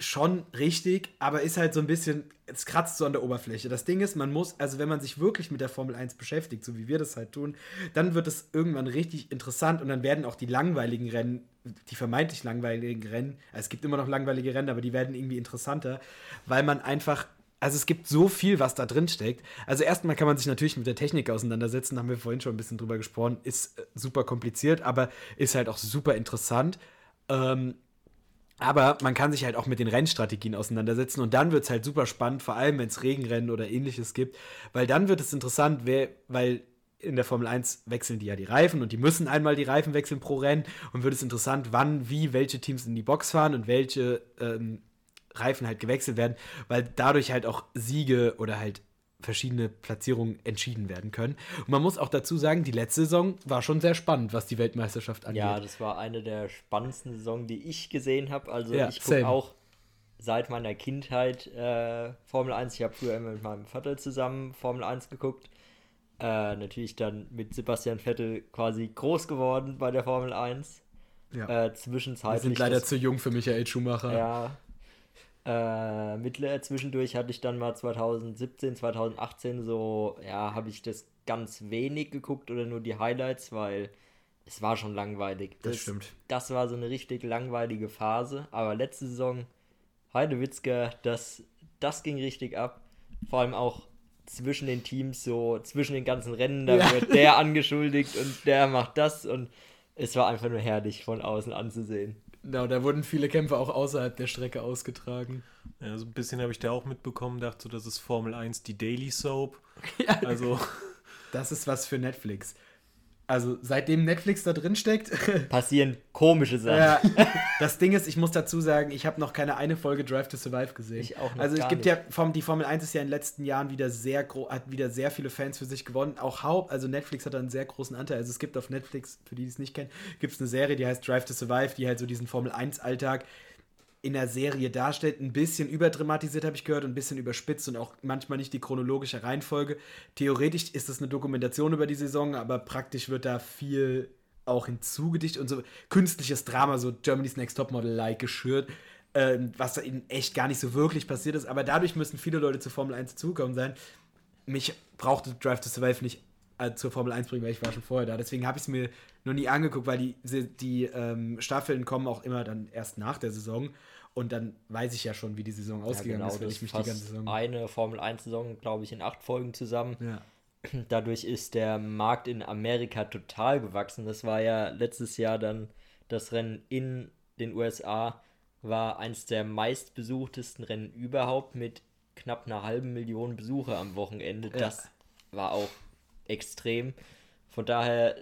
[SPEAKER 3] schon richtig, aber ist halt so ein bisschen, es kratzt so an der Oberfläche. Das Ding ist, man muss, also wenn man sich wirklich mit der Formel 1 beschäftigt, so wie wir das halt tun, dann wird es irgendwann richtig interessant und dann werden auch die langweiligen Rennen, die vermeintlich langweiligen Rennen, also es gibt immer noch langweilige Rennen, aber die werden irgendwie interessanter, weil man einfach also es gibt so viel, was da drin steckt. Also erstmal kann man sich natürlich mit der Technik auseinandersetzen, haben wir vorhin schon ein bisschen drüber gesprochen, ist äh, super kompliziert, aber ist halt auch super interessant. Ähm, aber man kann sich halt auch mit den Rennstrategien auseinandersetzen und dann wird es halt super spannend, vor allem wenn es Regenrennen oder ähnliches gibt, weil dann wird es interessant, wer, weil in der Formel 1 wechseln die ja die Reifen und die müssen einmal die Reifen wechseln pro Rennen und wird es interessant, wann, wie, welche Teams in die Box fahren und welche ähm, Reifen halt gewechselt werden, weil dadurch halt auch Siege oder halt verschiedene Platzierungen entschieden werden können. Und man muss auch dazu sagen, die letzte Saison war schon sehr spannend, was die Weltmeisterschaft angeht.
[SPEAKER 2] Ja, das war eine der spannendsten Saison, die ich gesehen habe. Also
[SPEAKER 3] Ja,
[SPEAKER 2] ich gucke auch seit meiner Kindheit äh, Formel 1. Ich habe früher immer mit meinem Vater zusammen Formel 1 geguckt. Äh, natürlich dann mit Sebastian Vettel quasi groß geworden bei der Formel 1.
[SPEAKER 3] Ja.
[SPEAKER 2] Äh,
[SPEAKER 3] Wir
[SPEAKER 2] zwischenzeitlich.
[SPEAKER 3] sind leider
[SPEAKER 2] das-
[SPEAKER 3] zu jung für Michael Schumacher.
[SPEAKER 2] Ja. Äh, mittler zwischendurch hatte ich dann mal 2017, 2018 so, ja, habe ich das ganz wenig geguckt oder nur die Highlights, weil es war schon langweilig.
[SPEAKER 3] Das stimmt.
[SPEAKER 2] Das war so eine richtig langweilige Phase. Aber letzte Saison, Heidewitzka, das, das ging richtig ab. Vor allem auch zwischen den Teams, so zwischen den ganzen Rennen, da
[SPEAKER 3] Ja.
[SPEAKER 2] wird der [laughs] angeschuldigt und der macht das und es war einfach nur herrlich von außen anzusehen.
[SPEAKER 3] Genau, da wurden viele Kämpfe auch außerhalb der Strecke ausgetragen.
[SPEAKER 1] Ja, so ein bisschen habe ich da auch mitbekommen, dachte so, das ist Formel 1 die Daily Soap. [laughs]
[SPEAKER 3] Ja.
[SPEAKER 1] Also,
[SPEAKER 3] Das ist was für Netflix. Also seitdem Netflix da drin steckt, [laughs]
[SPEAKER 2] Passieren komische Sachen.
[SPEAKER 3] ja, [laughs] das Ding ist, ich muss dazu sagen, ich habe noch keine eine Folge Drive to Survive gesehen.
[SPEAKER 2] Ich auch noch
[SPEAKER 3] Also es gibt
[SPEAKER 2] nicht.
[SPEAKER 3] ja, die Formel 1 ist ja in den letzten Jahren wieder sehr gro hat wieder sehr viele Fans für sich gewonnen. Auch Haupt, also Netflix hat da einen sehr großen Anteil. Also es gibt auf Netflix, für die, die es nicht kennen, gibt es eine Serie, die heißt Drive to Survive, die halt so diesen Formel 1 Alltag in der Serie darstellt. Ein bisschen überdramatisiert, habe ich gehört, ein bisschen überspitzt und auch manchmal nicht die chronologische Reihenfolge. Theoretisch ist es eine Dokumentation über die Saison, aber praktisch wird da viel auch hinzugedichtet und so künstliches Drama, so Germany's Next Topmodel-like geschürt, ähm, was da eben echt gar nicht so wirklich passiert ist. Aber dadurch müssen viele Leute zur Formel 1 zugekommen sein. Mich brauchte Drive to Survive nicht äh, zur Formel 1 bringen, weil ich war schon vorher da. Deswegen habe ich es mir noch nie angeguckt, weil die, die ähm, Staffeln kommen auch immer dann erst nach der Saison. Und dann weiß ich ja schon, wie die Saison ausgegangen ist, wenn ich mich die ganze Saison.
[SPEAKER 2] eine Formel 1 Saison, glaube ich, in acht Folgen zusammen.
[SPEAKER 3] Ja. [clears throat]
[SPEAKER 2] Dadurch ist der Markt in Amerika total gewachsen. Das war ja letztes Jahr dann das Rennen in den USA, war eins der meistbesuchtesten Rennen überhaupt mit knapp einer halben Million Besucher am Wochenende.
[SPEAKER 3] Ja.
[SPEAKER 2] Das war auch extrem. Von daher,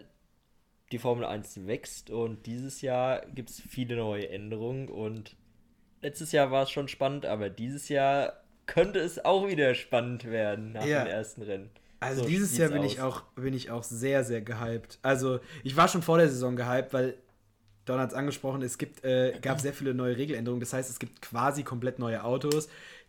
[SPEAKER 2] die Formel 1 wächst und dieses Jahr gibt es viele neue Änderungen und letztes Jahr war es schon spannend, aber dieses Jahr könnte es auch wieder spannend werden nach
[SPEAKER 3] Ja.
[SPEAKER 2] dem ersten Rennen.
[SPEAKER 3] Also
[SPEAKER 2] So
[SPEAKER 3] dieses Jahr bin
[SPEAKER 2] aus.
[SPEAKER 3] ich, auch, bin ich auch sehr, sehr gehypt. Also ich war schon vor der Saison gehypt, weil Don hat es angesprochen, es gibt, äh, gab sehr viele neue Regeländerungen. Das heißt, es gibt quasi komplett neue Autos.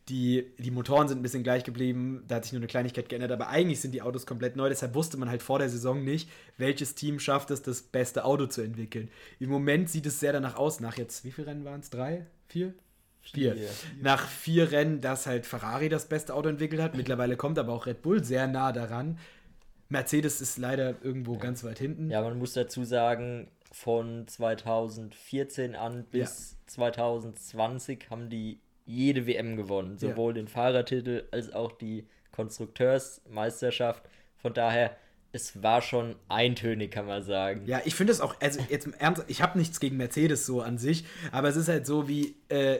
[SPEAKER 3] Die, die Motoren sind ein bisschen gleich geblieben, da hat sich nur eine Kleinigkeit geändert, aber eigentlich sind die Autos komplett neu. Deshalb wusste man halt vor der Saison nicht, welches Team schafft es, das beste Auto zu entwickeln. Im Moment sieht es sehr danach aus, nach jetzt, wie viele Rennen waren es? Drei? Vier? Vier.
[SPEAKER 2] Vier.
[SPEAKER 3] Nach vier Rennen, dass halt Ferrari das beste Auto entwickelt hat. Mittlerweile kommt aber auch Red Bull sehr nah daran. Mercedes ist leider irgendwo ganz weit hinten.
[SPEAKER 2] Ja, man muss dazu sagen, von 2014 an bis 2020 haben die jede WM gewonnen.
[SPEAKER 3] Ja.
[SPEAKER 2] Sowohl den Fahrertitel als auch die Konstrukteursmeisterschaft. Von daher, es war schon eintönig, kann man sagen.
[SPEAKER 3] Ja, ich finde es auch, also jetzt im Ernst, ich habe nichts gegen Mercedes so an sich, aber es ist halt so wie, äh,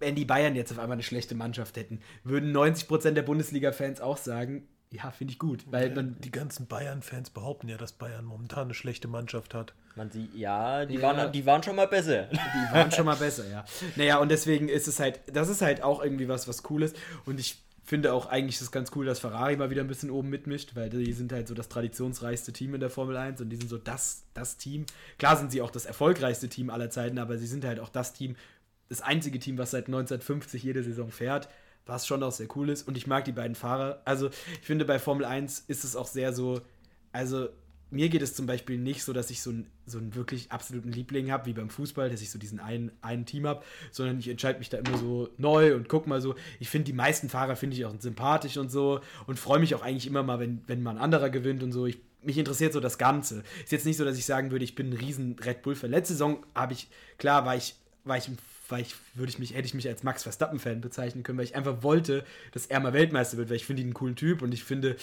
[SPEAKER 3] wenn die Bayern jetzt auf einmal eine schlechte Mannschaft hätten, würden 90% der Bundesliga-Fans auch sagen, ja, finde ich gut, weil man,
[SPEAKER 1] die ganzen Bayern-Fans behaupten ja, dass Bayern momentan eine schlechte Mannschaft hat.
[SPEAKER 2] Man sieht, ja, die,
[SPEAKER 3] Ja.
[SPEAKER 2] Waren, die waren schon mal besser.
[SPEAKER 3] die waren schon mal besser, ja. Naja, und deswegen ist es halt, das ist halt auch irgendwie was, was cool ist und ich finde auch eigentlich ist es ganz cool, dass Ferrari mal wieder ein bisschen oben mitmischt, weil die sind halt so das traditionsreichste Team in der Formel 1 und die sind so das, das Team. Klar sind sie auch das erfolgreichste Team aller Zeiten, aber sie sind halt auch das Team, das einzige Team, was seit 1950 jede Saison fährt, was schon auch sehr cool ist. Und ich mag die beiden Fahrer. Also ich finde, bei Formel 1 ist es auch sehr so, also mir geht es zum Beispiel nicht so, dass ich so einen, so einen wirklich absoluten Liebling habe, wie beim Fußball, dass ich so diesen einen, einen Team habe, sondern ich entscheide mich da immer so neu und guck mal so. Ich finde die meisten Fahrer finde ich auch sympathisch und so und freue mich auch eigentlich immer mal, wenn, wenn mal ein anderer gewinnt und so. Ich, mich interessiert so das Ganze. Ist jetzt nicht so, dass ich sagen würde, ich bin ein riesen Red Bull-Fan. Letzte Saison habe ich, klar, war ich, war ich, war ich, würde ich mich, hätte ich mich als Max Verstappen-Fan bezeichnen können, weil ich einfach wollte, dass er mal Weltmeister wird, weil ich finde ihn einen coolen Typ und ich finde,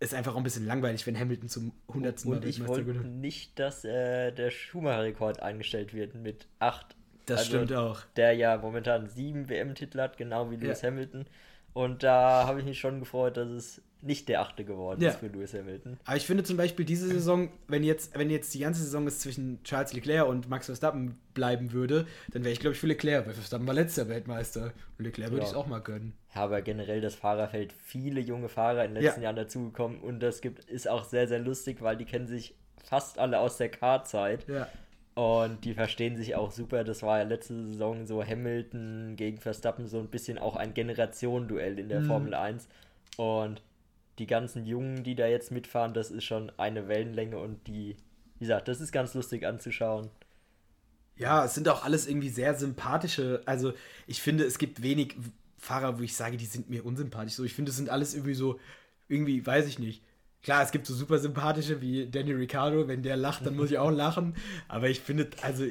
[SPEAKER 3] es ist einfach auch ein bisschen langweilig, wenn Hamilton zum 100. Mal
[SPEAKER 2] Und ich wollte nicht, dass äh, der Schumacher-Rekord eingestellt wird mit acht.
[SPEAKER 3] Das
[SPEAKER 2] Also,
[SPEAKER 3] stimmt auch.
[SPEAKER 2] Der ja momentan sieben WM-Titel hat, genau wie Lewis
[SPEAKER 3] Ja.
[SPEAKER 2] Hamilton. Und da habe ich mich schon gefreut, dass es nicht der achte geworden
[SPEAKER 3] Ja.
[SPEAKER 2] ist für Lewis Hamilton.
[SPEAKER 3] Aber ich finde zum Beispiel diese Saison, wenn jetzt, wenn jetzt die ganze Saison es zwischen Charles Leclerc und Max Verstappen bleiben würde, dann wäre ich, glaube ich, für Leclerc, weil Verstappen war letzter Weltmeister. Und Leclerc würde
[SPEAKER 2] Ja.
[SPEAKER 3] ich es auch mal gönnen.
[SPEAKER 2] Ja, aber generell das Fahrerfeld, viele junge Fahrer in den letzten
[SPEAKER 3] Ja.
[SPEAKER 2] Jahren dazugekommen und das gibt, ist auch sehr, sehr lustig, weil die kennen sich fast alle aus der K-Zeit
[SPEAKER 3] Ja.
[SPEAKER 2] und die verstehen sich auch super. Das war ja letzte Saison so Hamilton gegen Verstappen so ein bisschen auch ein Generationenduell in der
[SPEAKER 3] Mhm.
[SPEAKER 2] Formel 1 und die ganzen Jungen, die da jetzt mitfahren, das ist schon eine Wellenlänge und die, wie gesagt, das ist ganz lustig anzuschauen.
[SPEAKER 3] Ja, es sind auch alles irgendwie sehr sympathische. Also, ich finde, es gibt wenig Fahrer, wo ich sage, die sind mir unsympathisch. So, ich finde, es sind alles irgendwie so, irgendwie, weiß ich nicht. Klar, es gibt so super sympathische wie Danny Ricciardo. Wenn der lacht, dann muss ich auch lachen. Aber ich finde, also,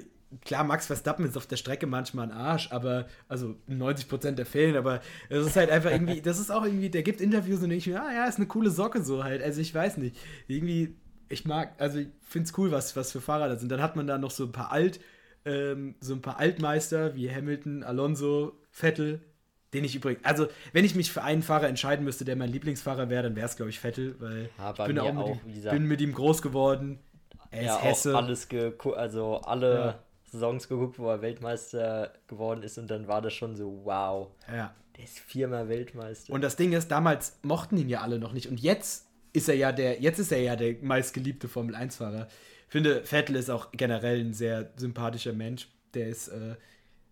[SPEAKER 3] klar, Max Verstappen ist auf der Strecke manchmal ein Arsch, aber, also in 90% der Fällen, aber es ist halt einfach irgendwie, das ist auch irgendwie, der gibt Interviews und ich mir, ah ja, ist eine coole Socke so halt. Also, ich weiß nicht. Irgendwie, ich mag, also ich finde es cool, was, was für Fahrer da sind. Dann hat man da noch so ein paar Alt, ähm, so ein paar Altmeister wie Hamilton, Alonso, Vettel, den ich übrigens, also wenn ich mich für einen Fahrer entscheiden müsste, der mein Lieblingsfahrer wäre, dann wäre es, glaube ich, Vettel, weil
[SPEAKER 2] Ja,
[SPEAKER 3] ich bin auch, mit,
[SPEAKER 2] auch,
[SPEAKER 3] ihm, bin mit ihm groß geworden. Er ist
[SPEAKER 2] ja,
[SPEAKER 3] Hesse.
[SPEAKER 2] auch alles also alle
[SPEAKER 3] Ja.
[SPEAKER 2] Saisons geguckt, wo er Weltmeister geworden ist und dann war das schon so, wow,
[SPEAKER 3] Ja.
[SPEAKER 2] der ist viermal Weltmeister.
[SPEAKER 3] Und das Ding ist, damals mochten ihn ja alle noch nicht. Und jetzt ist er ja der, jetzt ist er ja der meistgeliebte Formel 1-Fahrer. Ich finde, Vettel ist auch generell ein sehr sympathischer Mensch. Der ist, äh,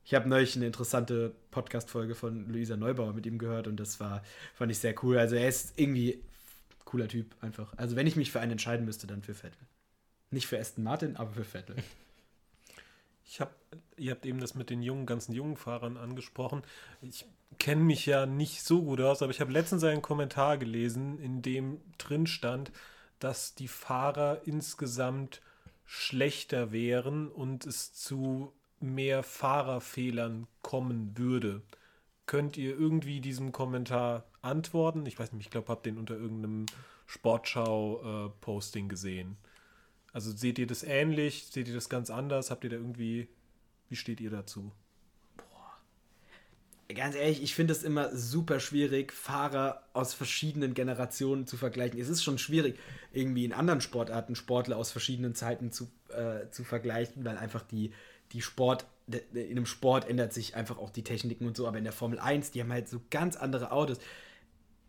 [SPEAKER 3] ich habe neulich eine interessante Podcast-Folge von Luisa Neubauer mit ihm gehört und das war, fand ich sehr cool. Also er ist irgendwie cooler Typ einfach. Also wenn ich mich für einen entscheiden müsste, dann für Vettel. Nicht für Aston Martin, aber für Vettel. [laughs]
[SPEAKER 1] Ich habe, ihr habt eben das mit den jungen, ganzen jungen Fahrern angesprochen. Ich kenne mich ja nicht so gut aus, aber ich habe letztens einen Kommentar gelesen, in dem drin stand, dass die Fahrer insgesamt schlechter wären und es zu mehr Fahrerfehlern kommen würde. Könnt ihr irgendwie diesem Kommentar antworten? Ich weiß nicht, ich glaube, habt den unter irgendeinem Sportschau-Posting gesehen. Also seht ihr das ähnlich? Seht ihr das ganz anders? Habt ihr da irgendwie, wie steht ihr dazu?
[SPEAKER 3] Ganz ehrlich, ich finde es immer super schwierig, Fahrer aus verschiedenen Generationen zu vergleichen. Es ist schon schwierig, irgendwie in anderen Sportarten Sportler aus verschiedenen Zeiten zu, äh, zu vergleichen, weil einfach die, die Sport, in einem Sport ändert sich einfach auch die Techniken und so, aber in der Formel 1, die haben halt so ganz andere Autos.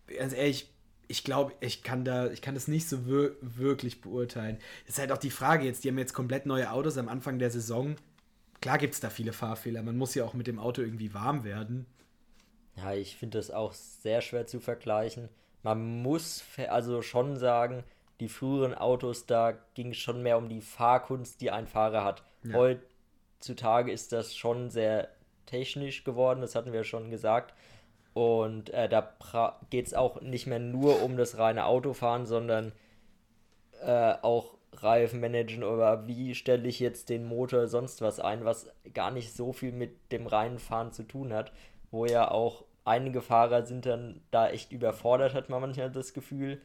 [SPEAKER 3] Ganz ehrlich, ich glaube, ich kann da, ich kann das nicht so wir wirklich beurteilen. Es ist halt auch die Frage jetzt, die haben jetzt komplett neue Autos am Anfang der Saison. Klar gibt es da viele Fahrfehler. Man muss ja auch mit dem Auto irgendwie warm werden.
[SPEAKER 2] Ja, ich finde das auch sehr schwer zu vergleichen. Man muss also schon sagen, die früheren Autos, da ging es schon mehr um die Fahrkunst, die ein Fahrer hat.
[SPEAKER 3] Ja.
[SPEAKER 2] Heutzutage ist das schon sehr technisch geworden, das hatten wir schon gesagt. Und äh, da geht es auch nicht mehr nur um das reine Autofahren, sondern äh, auch Reifen managen oder wie stelle ich jetzt den Motor sonst was ein, was gar nicht so viel mit dem reinen Fahren zu tun hat, wo ja auch einige Fahrer sind dann da echt überfordert, hat man manchmal das Gefühl,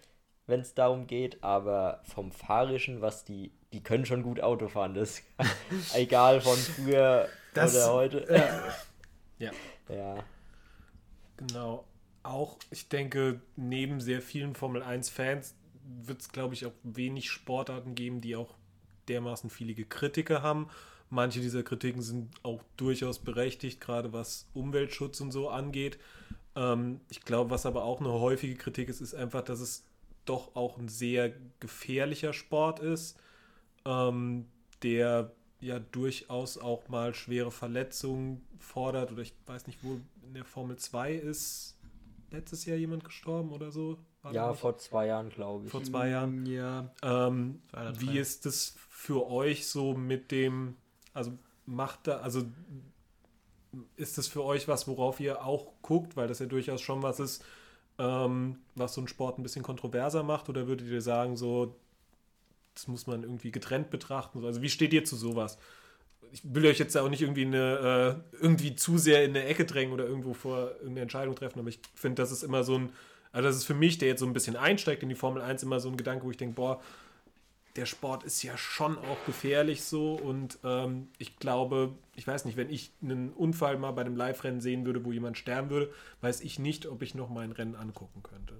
[SPEAKER 2] wenn es darum geht, aber vom Fahrischen, was die, die können schon gut Auto fahren, das [laughs] egal von früher das, oder heute.
[SPEAKER 1] Ja. [laughs] ja. ja. Genau. Auch, ich denke, neben sehr vielen Formel 1-Fans wird es, glaube ich, auch wenig Sportarten geben, die auch dermaßen viele Kritiker haben. Manche dieser Kritiken sind auch durchaus berechtigt, gerade was Umweltschutz und so angeht. Ähm, ich glaube, was aber auch eine häufige Kritik ist, ist einfach, dass es doch auch ein sehr gefährlicher Sport ist, ähm, der ja durchaus auch mal schwere Verletzungen fordert. Oder ich weiß nicht, wo in der Formel 2 ist letztes Jahr jemand gestorben oder so.
[SPEAKER 2] War ja, vor zwei Jahren, glaube ich.
[SPEAKER 1] Vor zwei Jahren.
[SPEAKER 3] Mm, ja.
[SPEAKER 1] Ähm, wie ist das für euch so mit dem, also macht da, also ist das für euch was, worauf ihr auch guckt, weil das ja durchaus schon was ist, ähm, was so einen Sport ein bisschen kontroverser macht? Oder würdet ihr sagen, so, das muss man irgendwie getrennt betrachten? Also wie steht ihr zu sowas? Ich will euch jetzt auch nicht irgendwie, eine, äh, irgendwie zu sehr in eine Ecke drängen oder irgendwo vor irgendeine Entscheidung treffen, aber ich finde, das ist immer so ein, also das ist für mich, der jetzt so ein bisschen einsteigt in die Formel 1, immer so ein Gedanke, wo ich denke, boah, der Sport ist ja schon auch gefährlich so und ähm, ich glaube, ich weiß nicht, wenn ich einen Unfall mal bei einem Live-Rennen sehen würde, wo jemand sterben würde, weiß ich nicht, ob ich noch mal ein Rennen angucken könnte.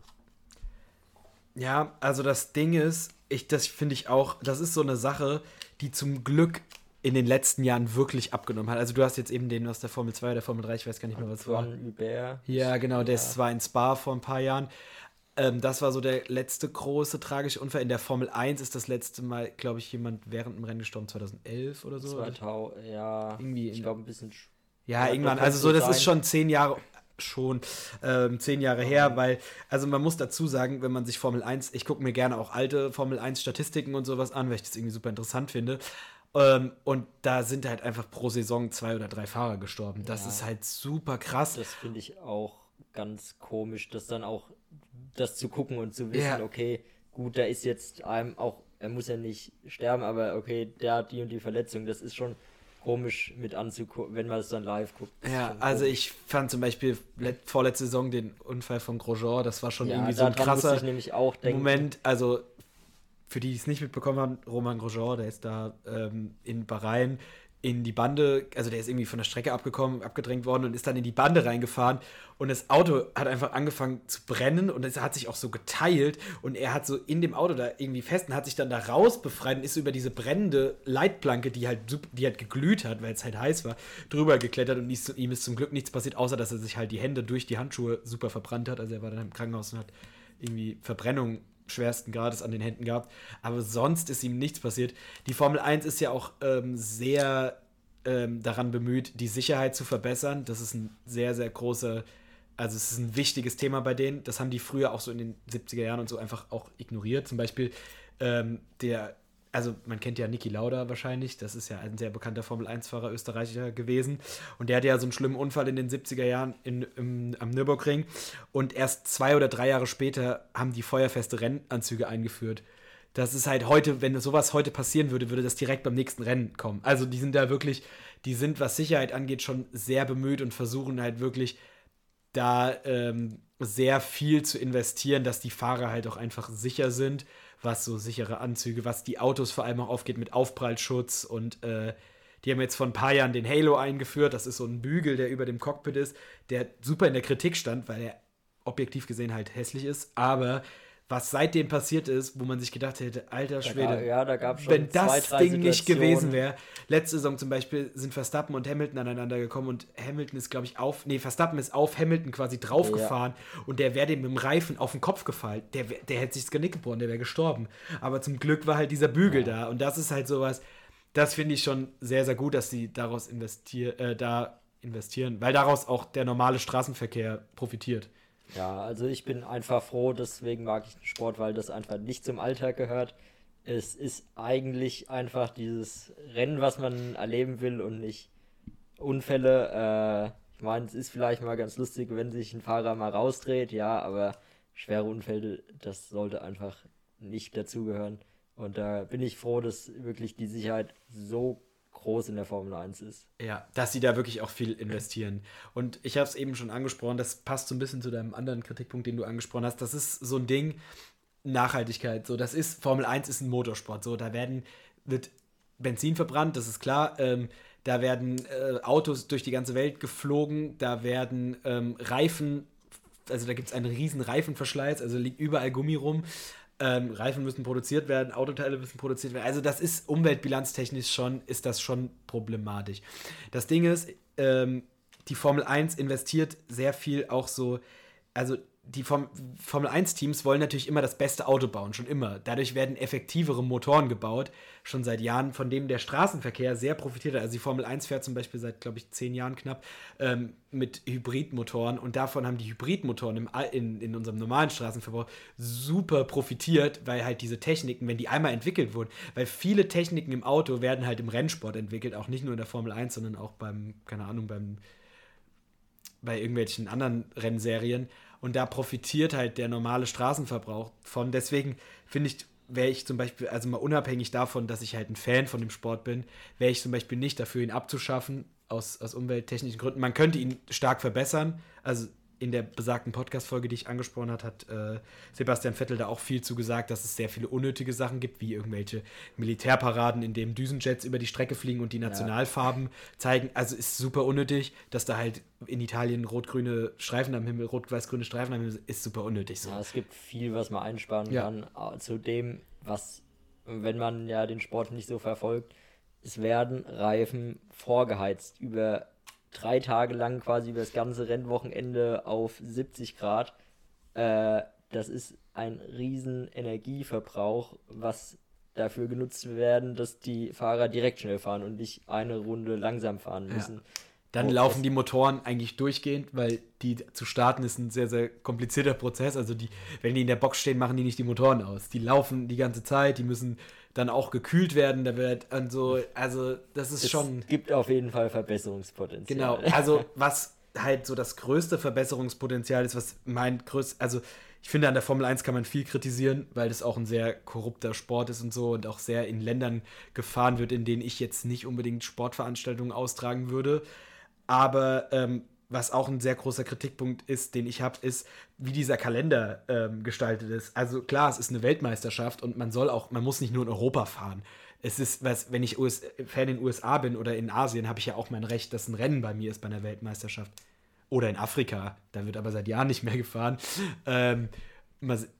[SPEAKER 3] Ja, also das Ding ist, ich, das finde ich auch, das ist so eine Sache, die zum Glück in den letzten Jahren wirklich abgenommen hat. Also du hast jetzt eben den aus der Formel 2 oder Formel 3, ich weiß gar nicht mehr, was war.
[SPEAKER 2] Hubert.
[SPEAKER 3] Ja, genau, der ja. war in Spa vor ein paar Jahren. Ähm, das war so der letzte große tragische Unfall. In der Formel 1 ist das letzte Mal, glaube ich, jemand während dem Rennen gestorben, 2011 oder so.
[SPEAKER 2] 2000, ja. Irgendwie ich glaube, ein bisschen.
[SPEAKER 3] Ja, ja irgendwann. Also, so, das ist schon zehn Jahre schon ähm, zehn Jahre her, weil, also man muss dazu sagen, wenn man sich Formel 1, ich gucke mir gerne auch alte Formel 1 Statistiken und sowas an, weil ich das irgendwie super interessant finde. Ähm, und da sind halt einfach pro Saison zwei oder drei Fahrer gestorben. Das ja. ist halt super krass.
[SPEAKER 2] Das finde ich auch ganz komisch, dass dann auch das zu gucken und zu wissen, ja. okay, gut, da ist jetzt einem auch, er muss ja nicht sterben, aber okay, der hat die und die Verletzung, das ist schon komisch mit anzugucken, wenn man es dann live guckt.
[SPEAKER 3] Ja, also ich fand zum Beispiel vorletzte Saison den Unfall von Grosjean, das war schon ja, irgendwie so ein krasser Moment. Also für die, die es nicht mitbekommen haben, Roman Grosjean, der ist da ähm, in Bahrain in die Bande, also der ist irgendwie von der Strecke abgekommen, abgedrängt worden und ist dann in die Bande reingefahren. Und das Auto hat einfach angefangen zu brennen und es hat sich auch so geteilt. Und er hat so in dem Auto da irgendwie fest und hat sich dann da raus befreit und ist über diese brennende Leitplanke, die halt, die halt geglüht hat, weil es halt heiß war, drüber geklettert. Und ihm ist zum Glück nichts passiert, außer dass er sich halt die Hände durch die Handschuhe super verbrannt hat. Also er war dann im Krankenhaus und hat irgendwie Verbrennung schwersten Grades an den Händen gehabt. Aber sonst ist ihm nichts passiert. Die Formel 1 ist ja auch ähm, sehr ähm, daran bemüht, die Sicherheit zu verbessern. Das ist ein sehr, sehr großer, also es ist ein wichtiges Thema bei denen. Das haben die früher auch so in den 70er Jahren und so einfach auch ignoriert. Zum Beispiel ähm, der also man kennt ja Niki Lauda wahrscheinlich, das ist ja ein sehr bekannter Formel-1-Fahrer Österreicher gewesen. Und der hatte ja so einen schlimmen Unfall in den 70er Jahren in, im, am Nürburgring. Und erst zwei oder drei Jahre später haben die feuerfeste Rennanzüge eingeführt. Das ist halt heute, wenn sowas heute passieren würde, würde das direkt beim nächsten Rennen kommen. Also die sind da wirklich, die sind, was Sicherheit angeht, schon sehr bemüht und versuchen halt wirklich da ähm, sehr viel zu investieren, dass die Fahrer halt auch einfach sicher sind was so sichere Anzüge, was die Autos vor allem auch aufgeht mit Aufprallschutz und äh, die haben jetzt vor ein paar Jahren den Halo eingeführt. Das ist so ein Bügel, der über dem Cockpit ist, der super in der Kritik stand, weil er objektiv gesehen halt hässlich ist, aber was seitdem passiert ist, wo man sich gedacht hätte, alter Schwede, da,
[SPEAKER 2] ja, da gab
[SPEAKER 3] wenn das zwei, Ding nicht gewesen wäre. Letzte Saison zum Beispiel sind Verstappen und Hamilton aneinander gekommen und Hamilton ist, glaube ich, auf, nee, Verstappen ist auf Hamilton quasi draufgefahren ja. und der wäre dem mit dem Reifen auf den Kopf gefallen. Der, der hätte sich das Genick gebrochen, der wäre gestorben. Aber zum Glück war halt dieser Bügel ja. da und das ist halt sowas, das finde ich schon sehr, sehr gut, dass sie daraus investier äh, da investieren, weil daraus auch der normale Straßenverkehr profitiert.
[SPEAKER 2] Ja, also ich bin einfach froh, deswegen mag ich den Sport, weil das einfach nicht zum Alltag gehört. Es ist eigentlich einfach dieses Rennen, was man erleben will und nicht Unfälle, äh, ich meine, es ist vielleicht mal ganz lustig, wenn sich ein Fahrer mal rausdreht, ja, aber schwere Unfälle, das sollte einfach nicht dazugehören. Und da bin ich froh, dass wirklich die Sicherheit so groß in der Formel 1 ist.
[SPEAKER 3] Ja, dass sie da wirklich auch viel investieren. Und ich habe es eben schon angesprochen, das passt so ein bisschen zu deinem anderen Kritikpunkt, den du angesprochen hast. Das ist so ein Ding, Nachhaltigkeit. So, das ist, Formel 1 ist ein Motorsport. So, da werden, wird Benzin verbrannt, das ist klar. Ähm, da werden äh, Autos durch die ganze Welt geflogen, da werden ähm, Reifen, also da gibt es einen riesen Reifenverschleiß, also liegt überall Gummi rum. Ähm, Reifen müssen produziert werden, Autoteile müssen produziert werden. Also das ist umweltbilanztechnisch schon, ist das schon problematisch. Das Ding ist, ähm, die Formel 1 investiert sehr viel auch so, also die Form Formel 1-Teams wollen natürlich immer das beste Auto bauen, schon immer. Dadurch werden effektivere Motoren gebaut, schon seit Jahren, von denen der Straßenverkehr sehr profitiert hat. Also die Formel 1 fährt zum Beispiel seit, glaube ich, zehn Jahren knapp ähm, mit Hybridmotoren und davon haben die Hybridmotoren im, in, in unserem normalen Straßenverbrauch super profitiert, weil halt diese Techniken, wenn die einmal entwickelt wurden, weil viele Techniken im Auto werden halt im Rennsport entwickelt, auch nicht nur in der Formel 1, sondern auch beim, keine Ahnung, beim bei irgendwelchen anderen Rennserien. Und da profitiert halt der normale Straßenverbrauch von. Deswegen finde ich, wäre ich zum Beispiel, also mal unabhängig davon, dass ich halt ein Fan von dem Sport bin, wäre ich zum Beispiel nicht dafür, ihn abzuschaffen, aus, aus umwelttechnischen Gründen. Man könnte ihn stark verbessern. Also in der besagten Podcast-Folge, die ich angesprochen habe, hat äh, Sebastian Vettel da auch viel zu gesagt, dass es sehr viele unnötige Sachen gibt, wie irgendwelche Militärparaden, in denen Düsenjets über die Strecke fliegen und die Nationalfarben ja. zeigen. Also ist super unnötig, dass da halt in Italien rot-grüne Streifen am Himmel, rot-weiß-grüne Streifen am Himmel, ist super unnötig. So.
[SPEAKER 2] Ja, es gibt viel, was man einsparen ja. kann. Zu dem, was, wenn man ja den Sport nicht so verfolgt, es werden Reifen vorgeheizt über drei Tage lang quasi über das ganze Rennwochenende auf 70 Grad. Äh, das ist ein riesen Energieverbrauch, was dafür genutzt werden, dass die Fahrer direkt schnell fahren und nicht eine Runde langsam fahren müssen. Ja.
[SPEAKER 3] Dann laufen die Motoren eigentlich durchgehend, weil die zu starten ist ein sehr, sehr komplizierter Prozess. Also die, wenn die in der Box stehen, machen die nicht die Motoren aus. Die laufen die ganze Zeit, die müssen dann auch gekühlt werden. Da wird an so, also das ist
[SPEAKER 2] es
[SPEAKER 3] schon.
[SPEAKER 2] gibt auf jeden Fall Verbesserungspotenzial.
[SPEAKER 3] Genau, also was halt so das größte Verbesserungspotenzial ist, was mein größtes, also ich finde, an der Formel 1 kann man viel kritisieren, weil das auch ein sehr korrupter Sport ist und so und auch sehr in Ländern gefahren wird, in denen ich jetzt nicht unbedingt Sportveranstaltungen austragen würde. Aber ähm, was auch ein sehr großer Kritikpunkt ist, den ich habe, ist, wie dieser Kalender ähm, gestaltet ist. Also klar, es ist eine Weltmeisterschaft und man soll auch, man muss nicht nur in Europa fahren. Es ist, was, wenn ich US, Fan in den USA bin oder in Asien, habe ich ja auch mein Recht, dass ein Rennen bei mir ist bei einer Weltmeisterschaft. Oder in Afrika, da wird aber seit Jahren nicht mehr gefahren. Ähm,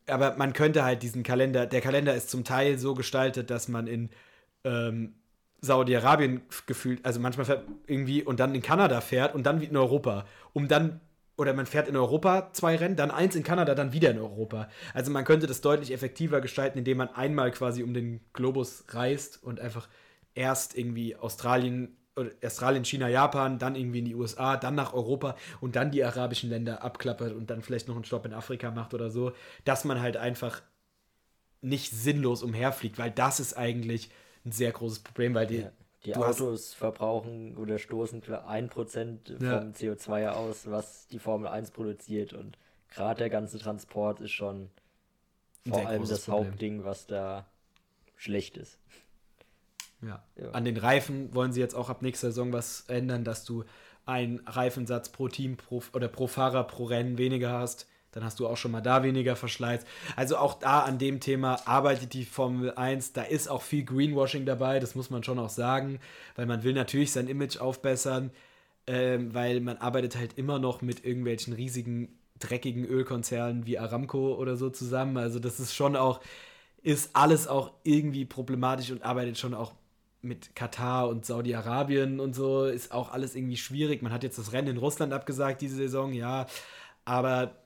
[SPEAKER 3] aber man könnte halt diesen Kalender, der Kalender ist zum Teil so gestaltet, dass man in ähm, Saudi-Arabien gefühlt, also manchmal fährt irgendwie und dann in Kanada fährt und dann in Europa, um dann oder man fährt in Europa zwei Rennen, dann eins in Kanada, dann wieder in Europa. Also man könnte das deutlich effektiver gestalten, indem man einmal quasi um den Globus reist und einfach erst irgendwie Australien, Australien, China, Japan, dann irgendwie in die USA, dann nach Europa und dann die arabischen Länder abklappert und dann vielleicht noch einen Stopp in Afrika macht oder so, dass man halt einfach nicht sinnlos umherfliegt, weil das ist eigentlich ein sehr großes Problem, weil die, ja.
[SPEAKER 2] die Autos verbrauchen oder stoßen 1% ja. vom CO2 aus, was die Formel 1 produziert und gerade der ganze Transport ist schon vor allem das Problem. Hauptding, was da schlecht ist.
[SPEAKER 3] Ja. ja. An den Reifen wollen sie jetzt auch ab nächster Saison was ändern, dass du einen Reifensatz pro Team pro, oder pro Fahrer pro Rennen weniger hast dann hast du auch schon mal da weniger Verschleiß. Also auch da an dem Thema arbeitet die Formel 1. Da ist auch viel Greenwashing dabei, das muss man schon auch sagen, weil man will natürlich sein Image aufbessern, ähm, weil man arbeitet halt immer noch mit irgendwelchen riesigen, dreckigen Ölkonzernen wie Aramco oder so zusammen. Also das ist schon auch, ist alles auch irgendwie problematisch und arbeitet schon auch mit Katar und Saudi-Arabien und so, ist auch alles irgendwie schwierig. Man hat jetzt das Rennen in Russland abgesagt diese Saison, ja, aber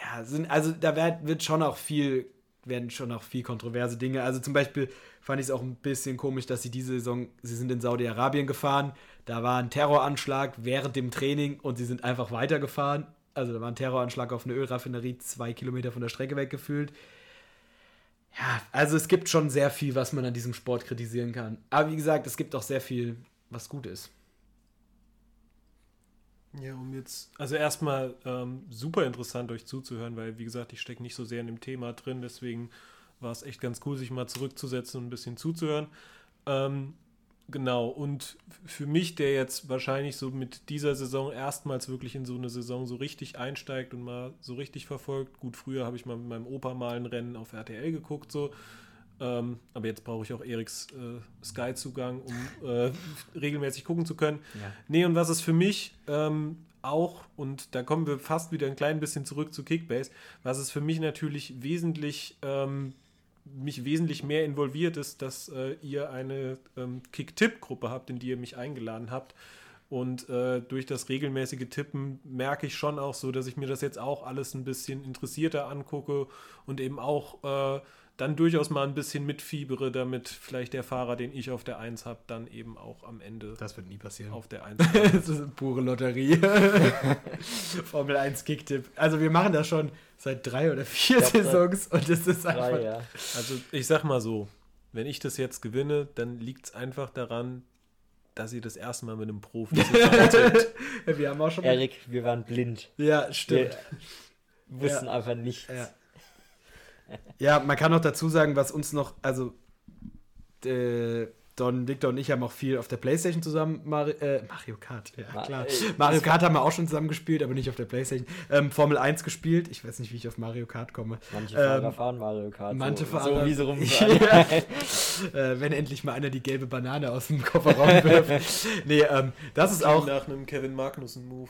[SPEAKER 3] ja, sind, also da wird, wird schon auch viel, werden schon auch viel kontroverse Dinge. Also zum Beispiel fand ich es auch ein bisschen komisch, dass sie diese Saison, sie sind in Saudi-Arabien gefahren, da war ein Terroranschlag während dem Training und sie sind einfach weitergefahren. Also da war ein Terroranschlag auf eine Ölraffinerie zwei Kilometer von der Strecke weggefühlt. Ja, also es gibt schon sehr viel, was man an diesem Sport kritisieren kann. Aber wie gesagt, es gibt auch sehr viel, was gut ist.
[SPEAKER 1] Ja, um jetzt, also erstmal ähm, super interessant, euch zuzuhören, weil, wie gesagt, ich stecke nicht so sehr in dem Thema drin, deswegen war es echt ganz cool, sich mal zurückzusetzen und ein bisschen zuzuhören. Ähm, genau, und für mich, der jetzt wahrscheinlich so mit dieser Saison erstmals wirklich in so eine Saison so richtig einsteigt und mal so richtig verfolgt, gut, früher habe ich mal mit meinem Opa mal ein Rennen auf RTL geguckt, so. Ähm, aber jetzt brauche ich auch Eriks äh, Sky-Zugang, um äh, [laughs] regelmäßig gucken zu können.
[SPEAKER 3] Ja.
[SPEAKER 1] Nee, und was es für mich ähm, auch, und da kommen wir fast wieder ein klein bisschen zurück zu Kickbase, was es für mich natürlich wesentlich, ähm, mich wesentlich mehr involviert ist, dass äh, ihr eine ähm, Kick-Tipp-Gruppe habt, in die ihr mich eingeladen habt. Und äh, durch das regelmäßige Tippen merke ich schon auch so, dass ich mir das jetzt auch alles ein bisschen interessierter angucke und eben auch äh, dann durchaus mal ein bisschen mitfiebere, damit vielleicht der Fahrer, den ich auf der 1 habe, dann eben auch am Ende
[SPEAKER 3] Das wird nie passieren.
[SPEAKER 1] auf der 1 [laughs]
[SPEAKER 3] das ist eine pure Lotterie. [laughs] Formel 1 Kicktipp. Also wir machen das schon seit drei oder vier
[SPEAKER 2] glaub,
[SPEAKER 3] Saisons und es ist einfach.
[SPEAKER 2] Drei, ja.
[SPEAKER 1] Also ich sag mal so, wenn ich das jetzt gewinne, dann liegt es einfach daran, dass ihr das erste Mal mit einem Profi [laughs] zusammentippt.
[SPEAKER 3] wir haben auch schon.
[SPEAKER 2] Erik, wir waren blind.
[SPEAKER 3] Ja,
[SPEAKER 2] Wir
[SPEAKER 3] stimmt.
[SPEAKER 2] wussten
[SPEAKER 3] Ja.
[SPEAKER 2] einfach nichts.
[SPEAKER 3] Ja. Ja, man kann noch dazu sagen, was uns noch, also äh, Don, Victor und ich haben auch viel auf der Playstation zusammen Mari äh, Mario Kart, ja
[SPEAKER 2] Ma-
[SPEAKER 3] klar.
[SPEAKER 2] äh,
[SPEAKER 3] Mario Kart haben wir auch schon zusammen gespielt, aber nicht auf der Playstation. Ähm, Formel 1 gespielt. Ich weiß nicht, wie ich auf Mario Kart komme.
[SPEAKER 2] Manche
[SPEAKER 3] Ähm,
[SPEAKER 2] Fahrer fahren Mario Kart.
[SPEAKER 3] Manche
[SPEAKER 2] so,
[SPEAKER 3] Fahrer.
[SPEAKER 2] So wie sie rumfahren. [laughs]
[SPEAKER 3] ja. [laughs] äh, wenn endlich mal einer die gelbe Banane aus dem Kofferraum wirft. [laughs] nee, ähm, das ist auch.
[SPEAKER 1] nach einem Kevin Magnussen-Move.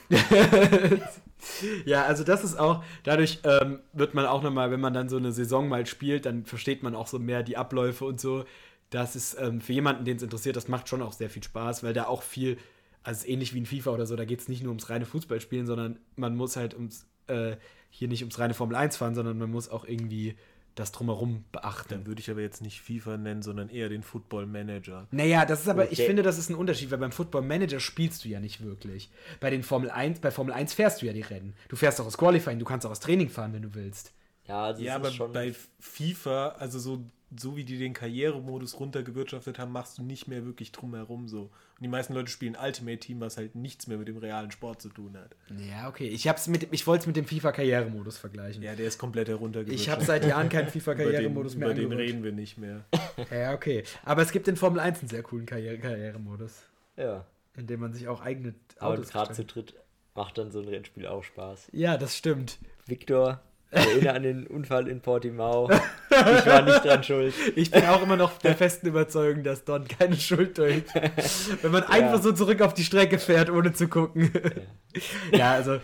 [SPEAKER 3] ja, also das ist auch, dadurch ähm, wird man auch nochmal, wenn man dann so eine Saison mal spielt, dann versteht man auch so mehr die Abläufe und so. Das ist ähm, für jemanden, den es interessiert, das macht schon auch sehr viel Spaß, weil da auch viel, also ähnlich wie in FIFA oder so, da geht es nicht nur ums reine Fußballspielen, sondern man muss halt ums, äh, hier nicht ums reine Formel 1 fahren, sondern man muss auch irgendwie das drumherum beachten.
[SPEAKER 1] Dann würde ich aber jetzt nicht FIFA nennen, sondern eher den Football Manager.
[SPEAKER 3] Naja, das ist aber, ich
[SPEAKER 2] Okay.
[SPEAKER 3] finde, das ist ein Unterschied, weil beim Football Manager spielst du ja nicht wirklich. Bei den Formel 1, bei Formel 1 fährst du ja die Rennen. Du fährst auch aus Qualifying, du kannst auch aus Training fahren, wenn du willst.
[SPEAKER 2] Ja, das
[SPEAKER 1] Ja,
[SPEAKER 2] ist
[SPEAKER 1] aber
[SPEAKER 2] schon.
[SPEAKER 1] bei FIFA, also so, so wie die den Karrieremodus runtergewirtschaftet haben, machst du nicht mehr wirklich drumherum so. Und die meisten Leute spielen Ultimate Team, was halt nichts mehr mit dem realen Sport zu tun hat.
[SPEAKER 3] Ja, okay. Ich, hab's mit, ich wollte es mit dem FIFA-Karrieremodus vergleichen.
[SPEAKER 1] Ja, der ist komplett heruntergewirtschaftet.
[SPEAKER 3] ich habe seit Jahren keinen [laughs] FIFA-Karrieremodus mehr
[SPEAKER 1] über den reden wir nicht mehr. [laughs]
[SPEAKER 3] Ja, okay. Aber es gibt in Formel 1 einen sehr coolen Karriere Karrieremodus,
[SPEAKER 2] ja.
[SPEAKER 3] in dem man sich auch eigene
[SPEAKER 2] Aber
[SPEAKER 3] Autos
[SPEAKER 2] gerade zu dritt macht dann so ein Rennspiel auch Spaß.
[SPEAKER 3] Ja, das stimmt.
[SPEAKER 2] Victor, erinnere [laughs] an den Unfall in Portimao. Ich war nicht dran schuld.
[SPEAKER 3] Ich bin auch immer noch der festen Überzeugung, dass Don keine Schuld trägt. Wenn man einfach so zurück auf die Strecke fährt, ohne zu gucken. Ja, also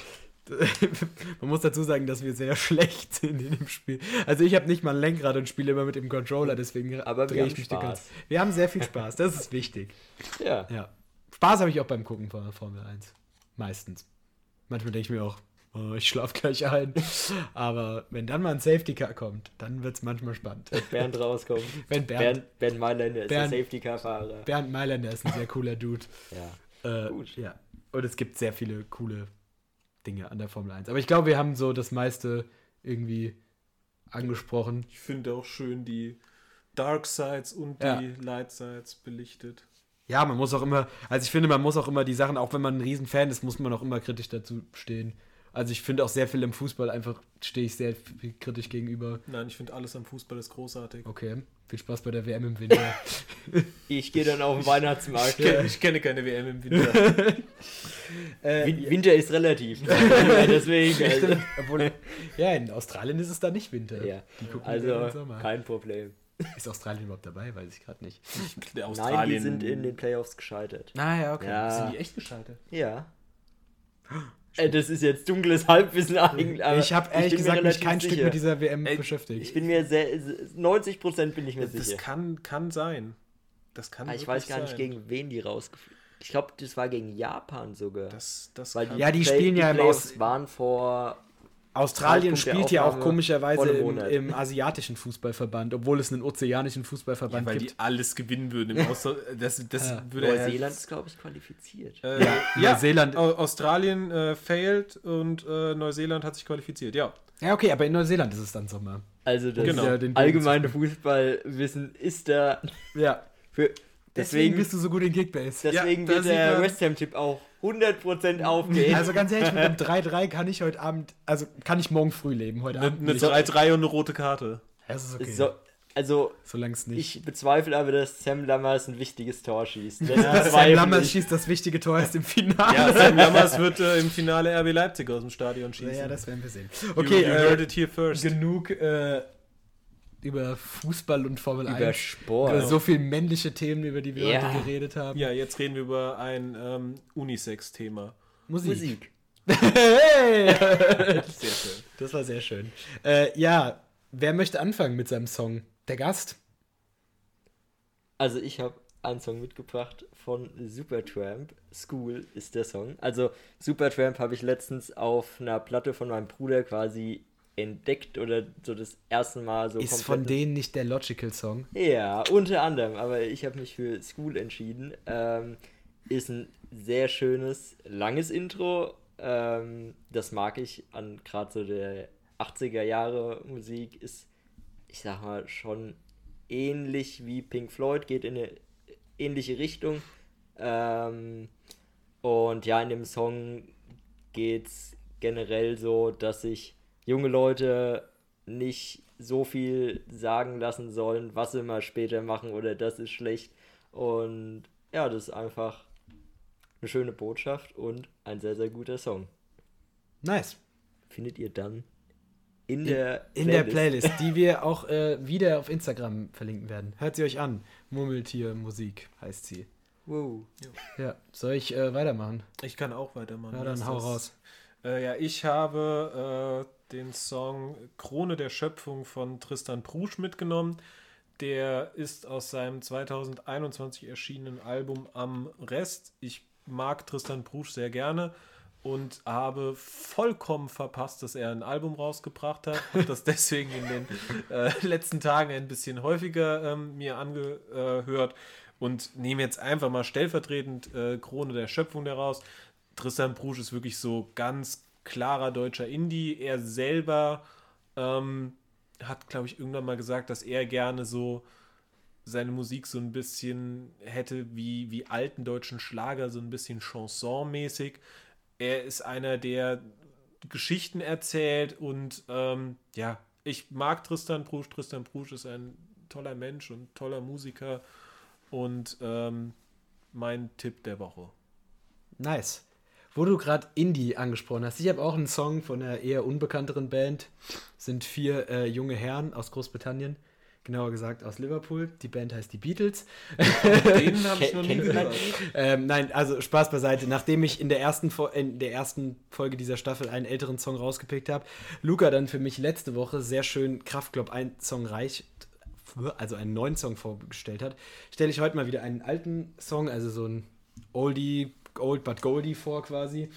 [SPEAKER 3] [laughs] man muss dazu sagen, dass wir sehr schlecht sind in dem Spiel. Also ich habe nicht mal ein Lenkrad und spiele immer mit dem Controller, deswegen
[SPEAKER 2] Aber wir
[SPEAKER 3] drehe
[SPEAKER 2] haben
[SPEAKER 3] ich mich die
[SPEAKER 2] Spaß.
[SPEAKER 3] ganze Wir haben sehr viel Spaß, das ist wichtig.
[SPEAKER 2] Ja.
[SPEAKER 3] Ja. Spaß habe ich auch beim Gucken von der Formel 1. Meistens. Manchmal denke ich mir auch, oh, ich schlafe gleich ein. Aber wenn dann mal ein Safety Car kommt, dann wird es manchmal spannend.
[SPEAKER 2] Bernd rauskommt. [laughs]
[SPEAKER 3] Wenn Bernd,
[SPEAKER 2] Bernd, Bernd Mailänder ist
[SPEAKER 3] Bernd-
[SPEAKER 2] der Safety-Car-Fahrer.
[SPEAKER 3] Bernd Mailänder ist ein sehr cooler Dude.
[SPEAKER 2] Ja.
[SPEAKER 3] Äh,
[SPEAKER 2] Gut.
[SPEAKER 3] Ja. Und es gibt sehr viele coole Dinge an der Formel 1. Aber ich glaube, wir haben so das meiste irgendwie angesprochen.
[SPEAKER 1] Ich finde auch schön die Dark Sides und die
[SPEAKER 3] Ja.
[SPEAKER 1] Light Sides belichtet.
[SPEAKER 3] Ja, man muss auch immer, also ich finde, man muss auch immer die Sachen, auch wenn man ein Riesenfan ist, muss man auch immer kritisch dazu stehen. Also ich finde auch sehr viel im Fußball einfach stehe ich sehr kritisch gegenüber.
[SPEAKER 1] Nein, ich finde alles am Fußball ist großartig.
[SPEAKER 3] Okay, viel Spaß bei der WM im Winter. [laughs]
[SPEAKER 2] Ich gehe dann auf den Weihnachtsmarkt.
[SPEAKER 1] Ich kenne, ich kenne keine WM im Winter. [laughs]
[SPEAKER 3] äh,
[SPEAKER 2] Win Winter ist relativ. [laughs] ja, deswegen. Also,
[SPEAKER 3] obwohl, ja, in Australien ist es da nicht Winter.
[SPEAKER 2] ja.
[SPEAKER 3] Die gucken
[SPEAKER 2] also kein Problem.
[SPEAKER 3] Ist Australien überhaupt dabei? Weiß ich gerade nicht.
[SPEAKER 2] Nein, die sind in den Playoffs gescheitert.
[SPEAKER 3] Ah ja, okay.
[SPEAKER 2] Ja.
[SPEAKER 3] Sind die echt gescheitert?
[SPEAKER 2] Ja. [gasps] Äh, das ist jetzt dunkles Halbwissen eigentlich. aber
[SPEAKER 3] ich habe ehrlich
[SPEAKER 2] mir
[SPEAKER 3] gesagt mich kein Stück
[SPEAKER 2] sicher.
[SPEAKER 3] mit dieser WM
[SPEAKER 1] Ey,
[SPEAKER 3] beschäftigt.
[SPEAKER 2] Ich bin mir sehr. 90% bin ich mir
[SPEAKER 1] Das
[SPEAKER 2] sicher.
[SPEAKER 1] kann, kann sein. Das kann
[SPEAKER 2] Ah, ich weiß gar nicht,
[SPEAKER 1] sein.
[SPEAKER 2] gegen wen die rausgeflogen Ich glaube, das war gegen Japan sogar.
[SPEAKER 1] Das, das
[SPEAKER 2] Weil
[SPEAKER 1] kann,
[SPEAKER 3] Ja, die
[SPEAKER 2] Play-
[SPEAKER 3] spielen ja im Aus-
[SPEAKER 2] waren vor.
[SPEAKER 3] Australien spielt ja auch komischerweise im, im asiatischen Fußballverband, obwohl es einen ozeanischen Fußballverband
[SPEAKER 1] weil
[SPEAKER 3] gibt.
[SPEAKER 1] die alles gewinnen würden im [laughs] Ausland. Das, das
[SPEAKER 3] Ja.
[SPEAKER 1] würde
[SPEAKER 2] Neuseeland ist, glaube ich, qualifiziert.
[SPEAKER 1] Äh,
[SPEAKER 3] Ja,
[SPEAKER 1] ja,
[SPEAKER 3] Neuseeland-
[SPEAKER 1] Australien äh, failed und äh, Neuseeland hat sich qualifiziert. Ja,
[SPEAKER 3] Ja, okay, aber in Neuseeland ist es dann Sommer.
[SPEAKER 2] Also das
[SPEAKER 1] Genau.
[SPEAKER 3] Ja, den Bogen
[SPEAKER 2] allgemeine Fußballwissen ist da
[SPEAKER 3] Ja.
[SPEAKER 2] für
[SPEAKER 3] Deswegen
[SPEAKER 2] Deswegen,
[SPEAKER 3] bist du so gut in Kickbase.
[SPEAKER 2] deswegen
[SPEAKER 1] Ja,
[SPEAKER 2] wird der West Ham-Tipp auch 100% aufgehen.
[SPEAKER 3] Also ganz ehrlich, mit einem 3-3 kann ich heute Abend, also kann ich morgen früh leben. Heute
[SPEAKER 1] Eine,
[SPEAKER 3] Abend
[SPEAKER 1] eine
[SPEAKER 3] nicht.
[SPEAKER 1] 3-3 und eine rote Karte.
[SPEAKER 3] Das ist okay.
[SPEAKER 2] so, also,
[SPEAKER 3] Solange es nicht.
[SPEAKER 2] ich bezweifle aber, dass Sam Lammers ein wichtiges Tor schießt. Das
[SPEAKER 3] ja, Sam Lammers schießt das wichtige Tor erst im Finale.
[SPEAKER 1] Ja, Sam Lammers wird äh, im Finale RB Leipzig aus dem Stadion schießen.
[SPEAKER 3] Ja, das werden wir sehen.
[SPEAKER 1] You-
[SPEAKER 3] Okay,
[SPEAKER 1] you, heard
[SPEAKER 3] äh,
[SPEAKER 1] it here first.
[SPEAKER 3] genug äh, über Fußball und Formel
[SPEAKER 2] Über
[SPEAKER 3] 1.
[SPEAKER 2] Sport.
[SPEAKER 3] Über so viele männliche Themen, über die wir
[SPEAKER 2] Ja.
[SPEAKER 3] heute geredet haben.
[SPEAKER 1] Ja, jetzt reden wir über ein ähm, Unisex-Thema.
[SPEAKER 3] Musik.
[SPEAKER 2] Musik. [laughs]
[SPEAKER 3] Hey!
[SPEAKER 1] Sehr schön.
[SPEAKER 3] Das war sehr schön. Äh, ja, wer möchte anfangen mit seinem Song? Der Gast?
[SPEAKER 2] Also ich habe einen Song mitgebracht von Supertramp. School ist der Song. Also Supertramp habe ich letztens auf einer Platte von meinem Bruder quasi entdeckt oder so das erste Mal so
[SPEAKER 3] Ist von denen nicht der Logical Song?
[SPEAKER 2] Ja, unter anderem, aber ich habe mich für School entschieden. Ähm, ist ein sehr schönes, langes Intro. Ähm, das mag ich an gerade so der 80er Jahre Musik. Ist, ich sag mal, schon ähnlich wie Pink Floyd, geht in eine ähnliche Richtung. Ähm, und ja, in dem Song geht's generell so, dass sich junge Leute nicht so viel sagen lassen sollen, was sie mal später machen oder das ist schlecht. Und ja, das ist einfach eine schöne Botschaft und ein sehr, sehr guter Song.
[SPEAKER 3] Nice.
[SPEAKER 2] Findet ihr dann in der
[SPEAKER 3] In der Playlist, die [laughs] wir auch äh, wieder auf Instagram verlinken werden. Hört sie euch an. Murmeltier Musik heißt sie.
[SPEAKER 2] Wow.
[SPEAKER 3] Ja, soll ich äh, weitermachen?
[SPEAKER 1] Ich kann auch weitermachen.
[SPEAKER 3] Ja, dann hau raus.
[SPEAKER 1] Äh, ja, ich habe äh, den Song Krone der Schöpfung von Tristan Prusch mitgenommen. Der ist aus seinem 2021 erschienenen Album Am Rest. Ich mag Tristan Prusch sehr gerne und habe vollkommen verpasst, dass er ein Album rausgebracht hat. Habe das [laughs] deswegen in den äh, letzten Tagen ein bisschen häufiger ähm, mir angehört und nehme jetzt einfach mal stellvertretend äh, Krone der Schöpfung daraus. Tristan Prusch ist wirklich so ganz klarer deutscher Indie. Er selber ähm, hat, glaube ich, irgendwann mal gesagt, dass er gerne so seine Musik so ein bisschen hätte wie, wie alten deutschen Schlager, so ein bisschen Chanson-mäßig. Er ist einer, der Geschichten erzählt und ähm, ja, ich mag Tristan Prusch. Tristan Prusch ist ein toller Mensch und toller Musiker und ähm, mein Tipp der Woche.
[SPEAKER 3] Nice. Wo du gerade Indie angesprochen hast, ich habe auch einen Song von einer eher unbekannteren Band. Sind vier äh, junge Herren aus Großbritannien, genauer gesagt aus Liverpool. Die Band heißt die Beatles.
[SPEAKER 1] Den habe ich noch nie gehört.
[SPEAKER 3] Ähm, nein, also Spaß beiseite. Nachdem ich in der ersten, Fo- in der ersten Folge dieser Staffel einen älteren Song rausgepickt habe, Luca dann für mich letzte Woche sehr schön Kraftklub ein Song reicht, also einen neuen Song vorgestellt hat, stelle ich heute mal wieder einen alten Song, also so ein Oldie, Old but Goldie vor quasi.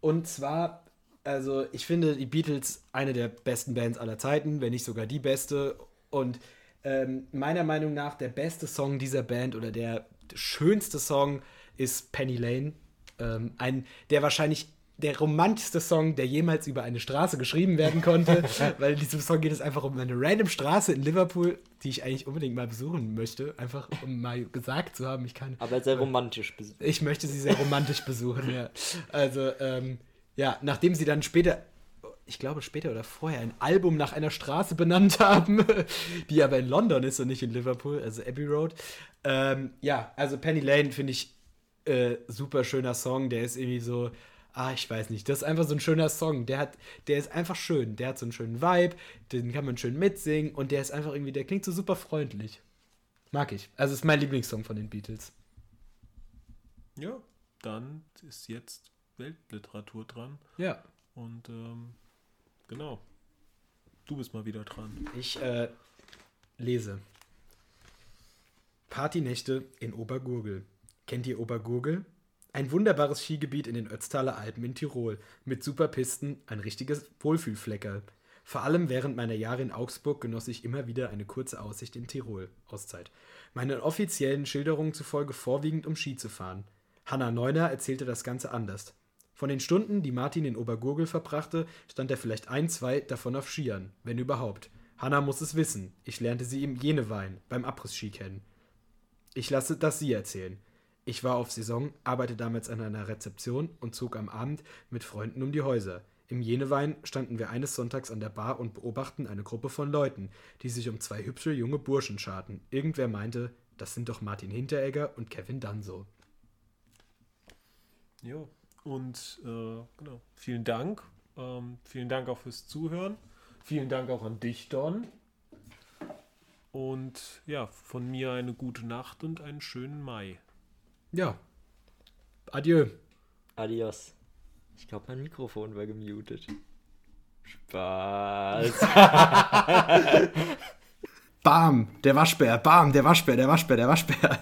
[SPEAKER 3] Und zwar, also ich finde die Beatles eine der besten Bands aller Zeiten, wenn nicht sogar die beste. Und ähm, meiner Meinung nach der beste Song dieser Band oder der schönste Song ist Penny Lane. Ähm, ein, der wahrscheinlich der romantischste Song, der jemals über eine Straße geschrieben werden konnte, [laughs] weil in diesem Song geht es einfach um eine random Straße in Liverpool, die ich eigentlich unbedingt mal besuchen möchte, einfach um [laughs] mal gesagt zu haben, ich kann
[SPEAKER 2] Aber sehr romantisch. bes-
[SPEAKER 3] ich möchte sie sehr romantisch besuchen, ja. [laughs] Also, ähm, ja, nachdem sie dann später, ich glaube später oder vorher, ein Album nach einer Straße benannt haben, die aber in London ist und nicht in Liverpool, also Abbey Road. Ähm, ja, also Penny Lane finde ich äh, super schöner Song, der ist irgendwie so, ah, ich weiß nicht, das ist einfach so ein schöner Song, der hat, der ist einfach schön, der hat so einen schönen Vibe, den kann man schön mitsingen und der ist einfach irgendwie, der klingt so super freundlich. Mag ich. Also ist mein Lieblingssong von den Beatles.
[SPEAKER 1] Ja, dann ist jetzt Weltliteratur dran.
[SPEAKER 3] Ja.
[SPEAKER 1] Und ähm, genau. Du bist mal wieder dran.
[SPEAKER 3] Ich äh, lese. Partynächte in Obergurgel. Kennt ihr Obergurgel? Ein wunderbares Skigebiet in den Ötztaler Alpen in Tirol. Mit super Pisten, ein richtiges Wohlfühlfleckerl. Vor allem während meiner Jahre in Augsburg genoss ich immer wieder eine kurze Aussicht in Tirol. Auszeit. Meinen offiziellen Schilderungen zufolge vorwiegend um Ski zu fahren. Hanna Neuner erzählte das Ganze anders. Von den Stunden, die Martin in Obergurgel verbrachte, stand er vielleicht ein, zwei davon auf Skiern, wenn überhaupt. Hanna muss es wissen. Ich lernte sie im Jenewein, beim Abriss-Ski kennen. Ich lasse das Sie erzählen. Ich war auf Saison, arbeite damals an einer Rezeption und zog am Abend mit Freunden um die Häuser. Im Jenewein standen wir eines Sonntags an der Bar und beobachten eine Gruppe von Leuten, die sich um zwei hübsche junge Burschen scharten. Irgendwer meinte, das sind doch Martin Hinteregger und Kevin Danso.
[SPEAKER 1] Jo. Und äh, genau. Vielen Dank. Ähm, vielen Dank auch fürs Zuhören. Vielen Dank auch an dich, Don. Und ja, von mir eine gute Nacht und einen schönen Mai.
[SPEAKER 3] Ja. Adieu.
[SPEAKER 2] Adios. Ich glaube, mein Mikrofon war gemutet. Spaß. [laughs]
[SPEAKER 3] Bam, der Waschbär, bam, der Waschbär, der Waschbär, der Waschbär.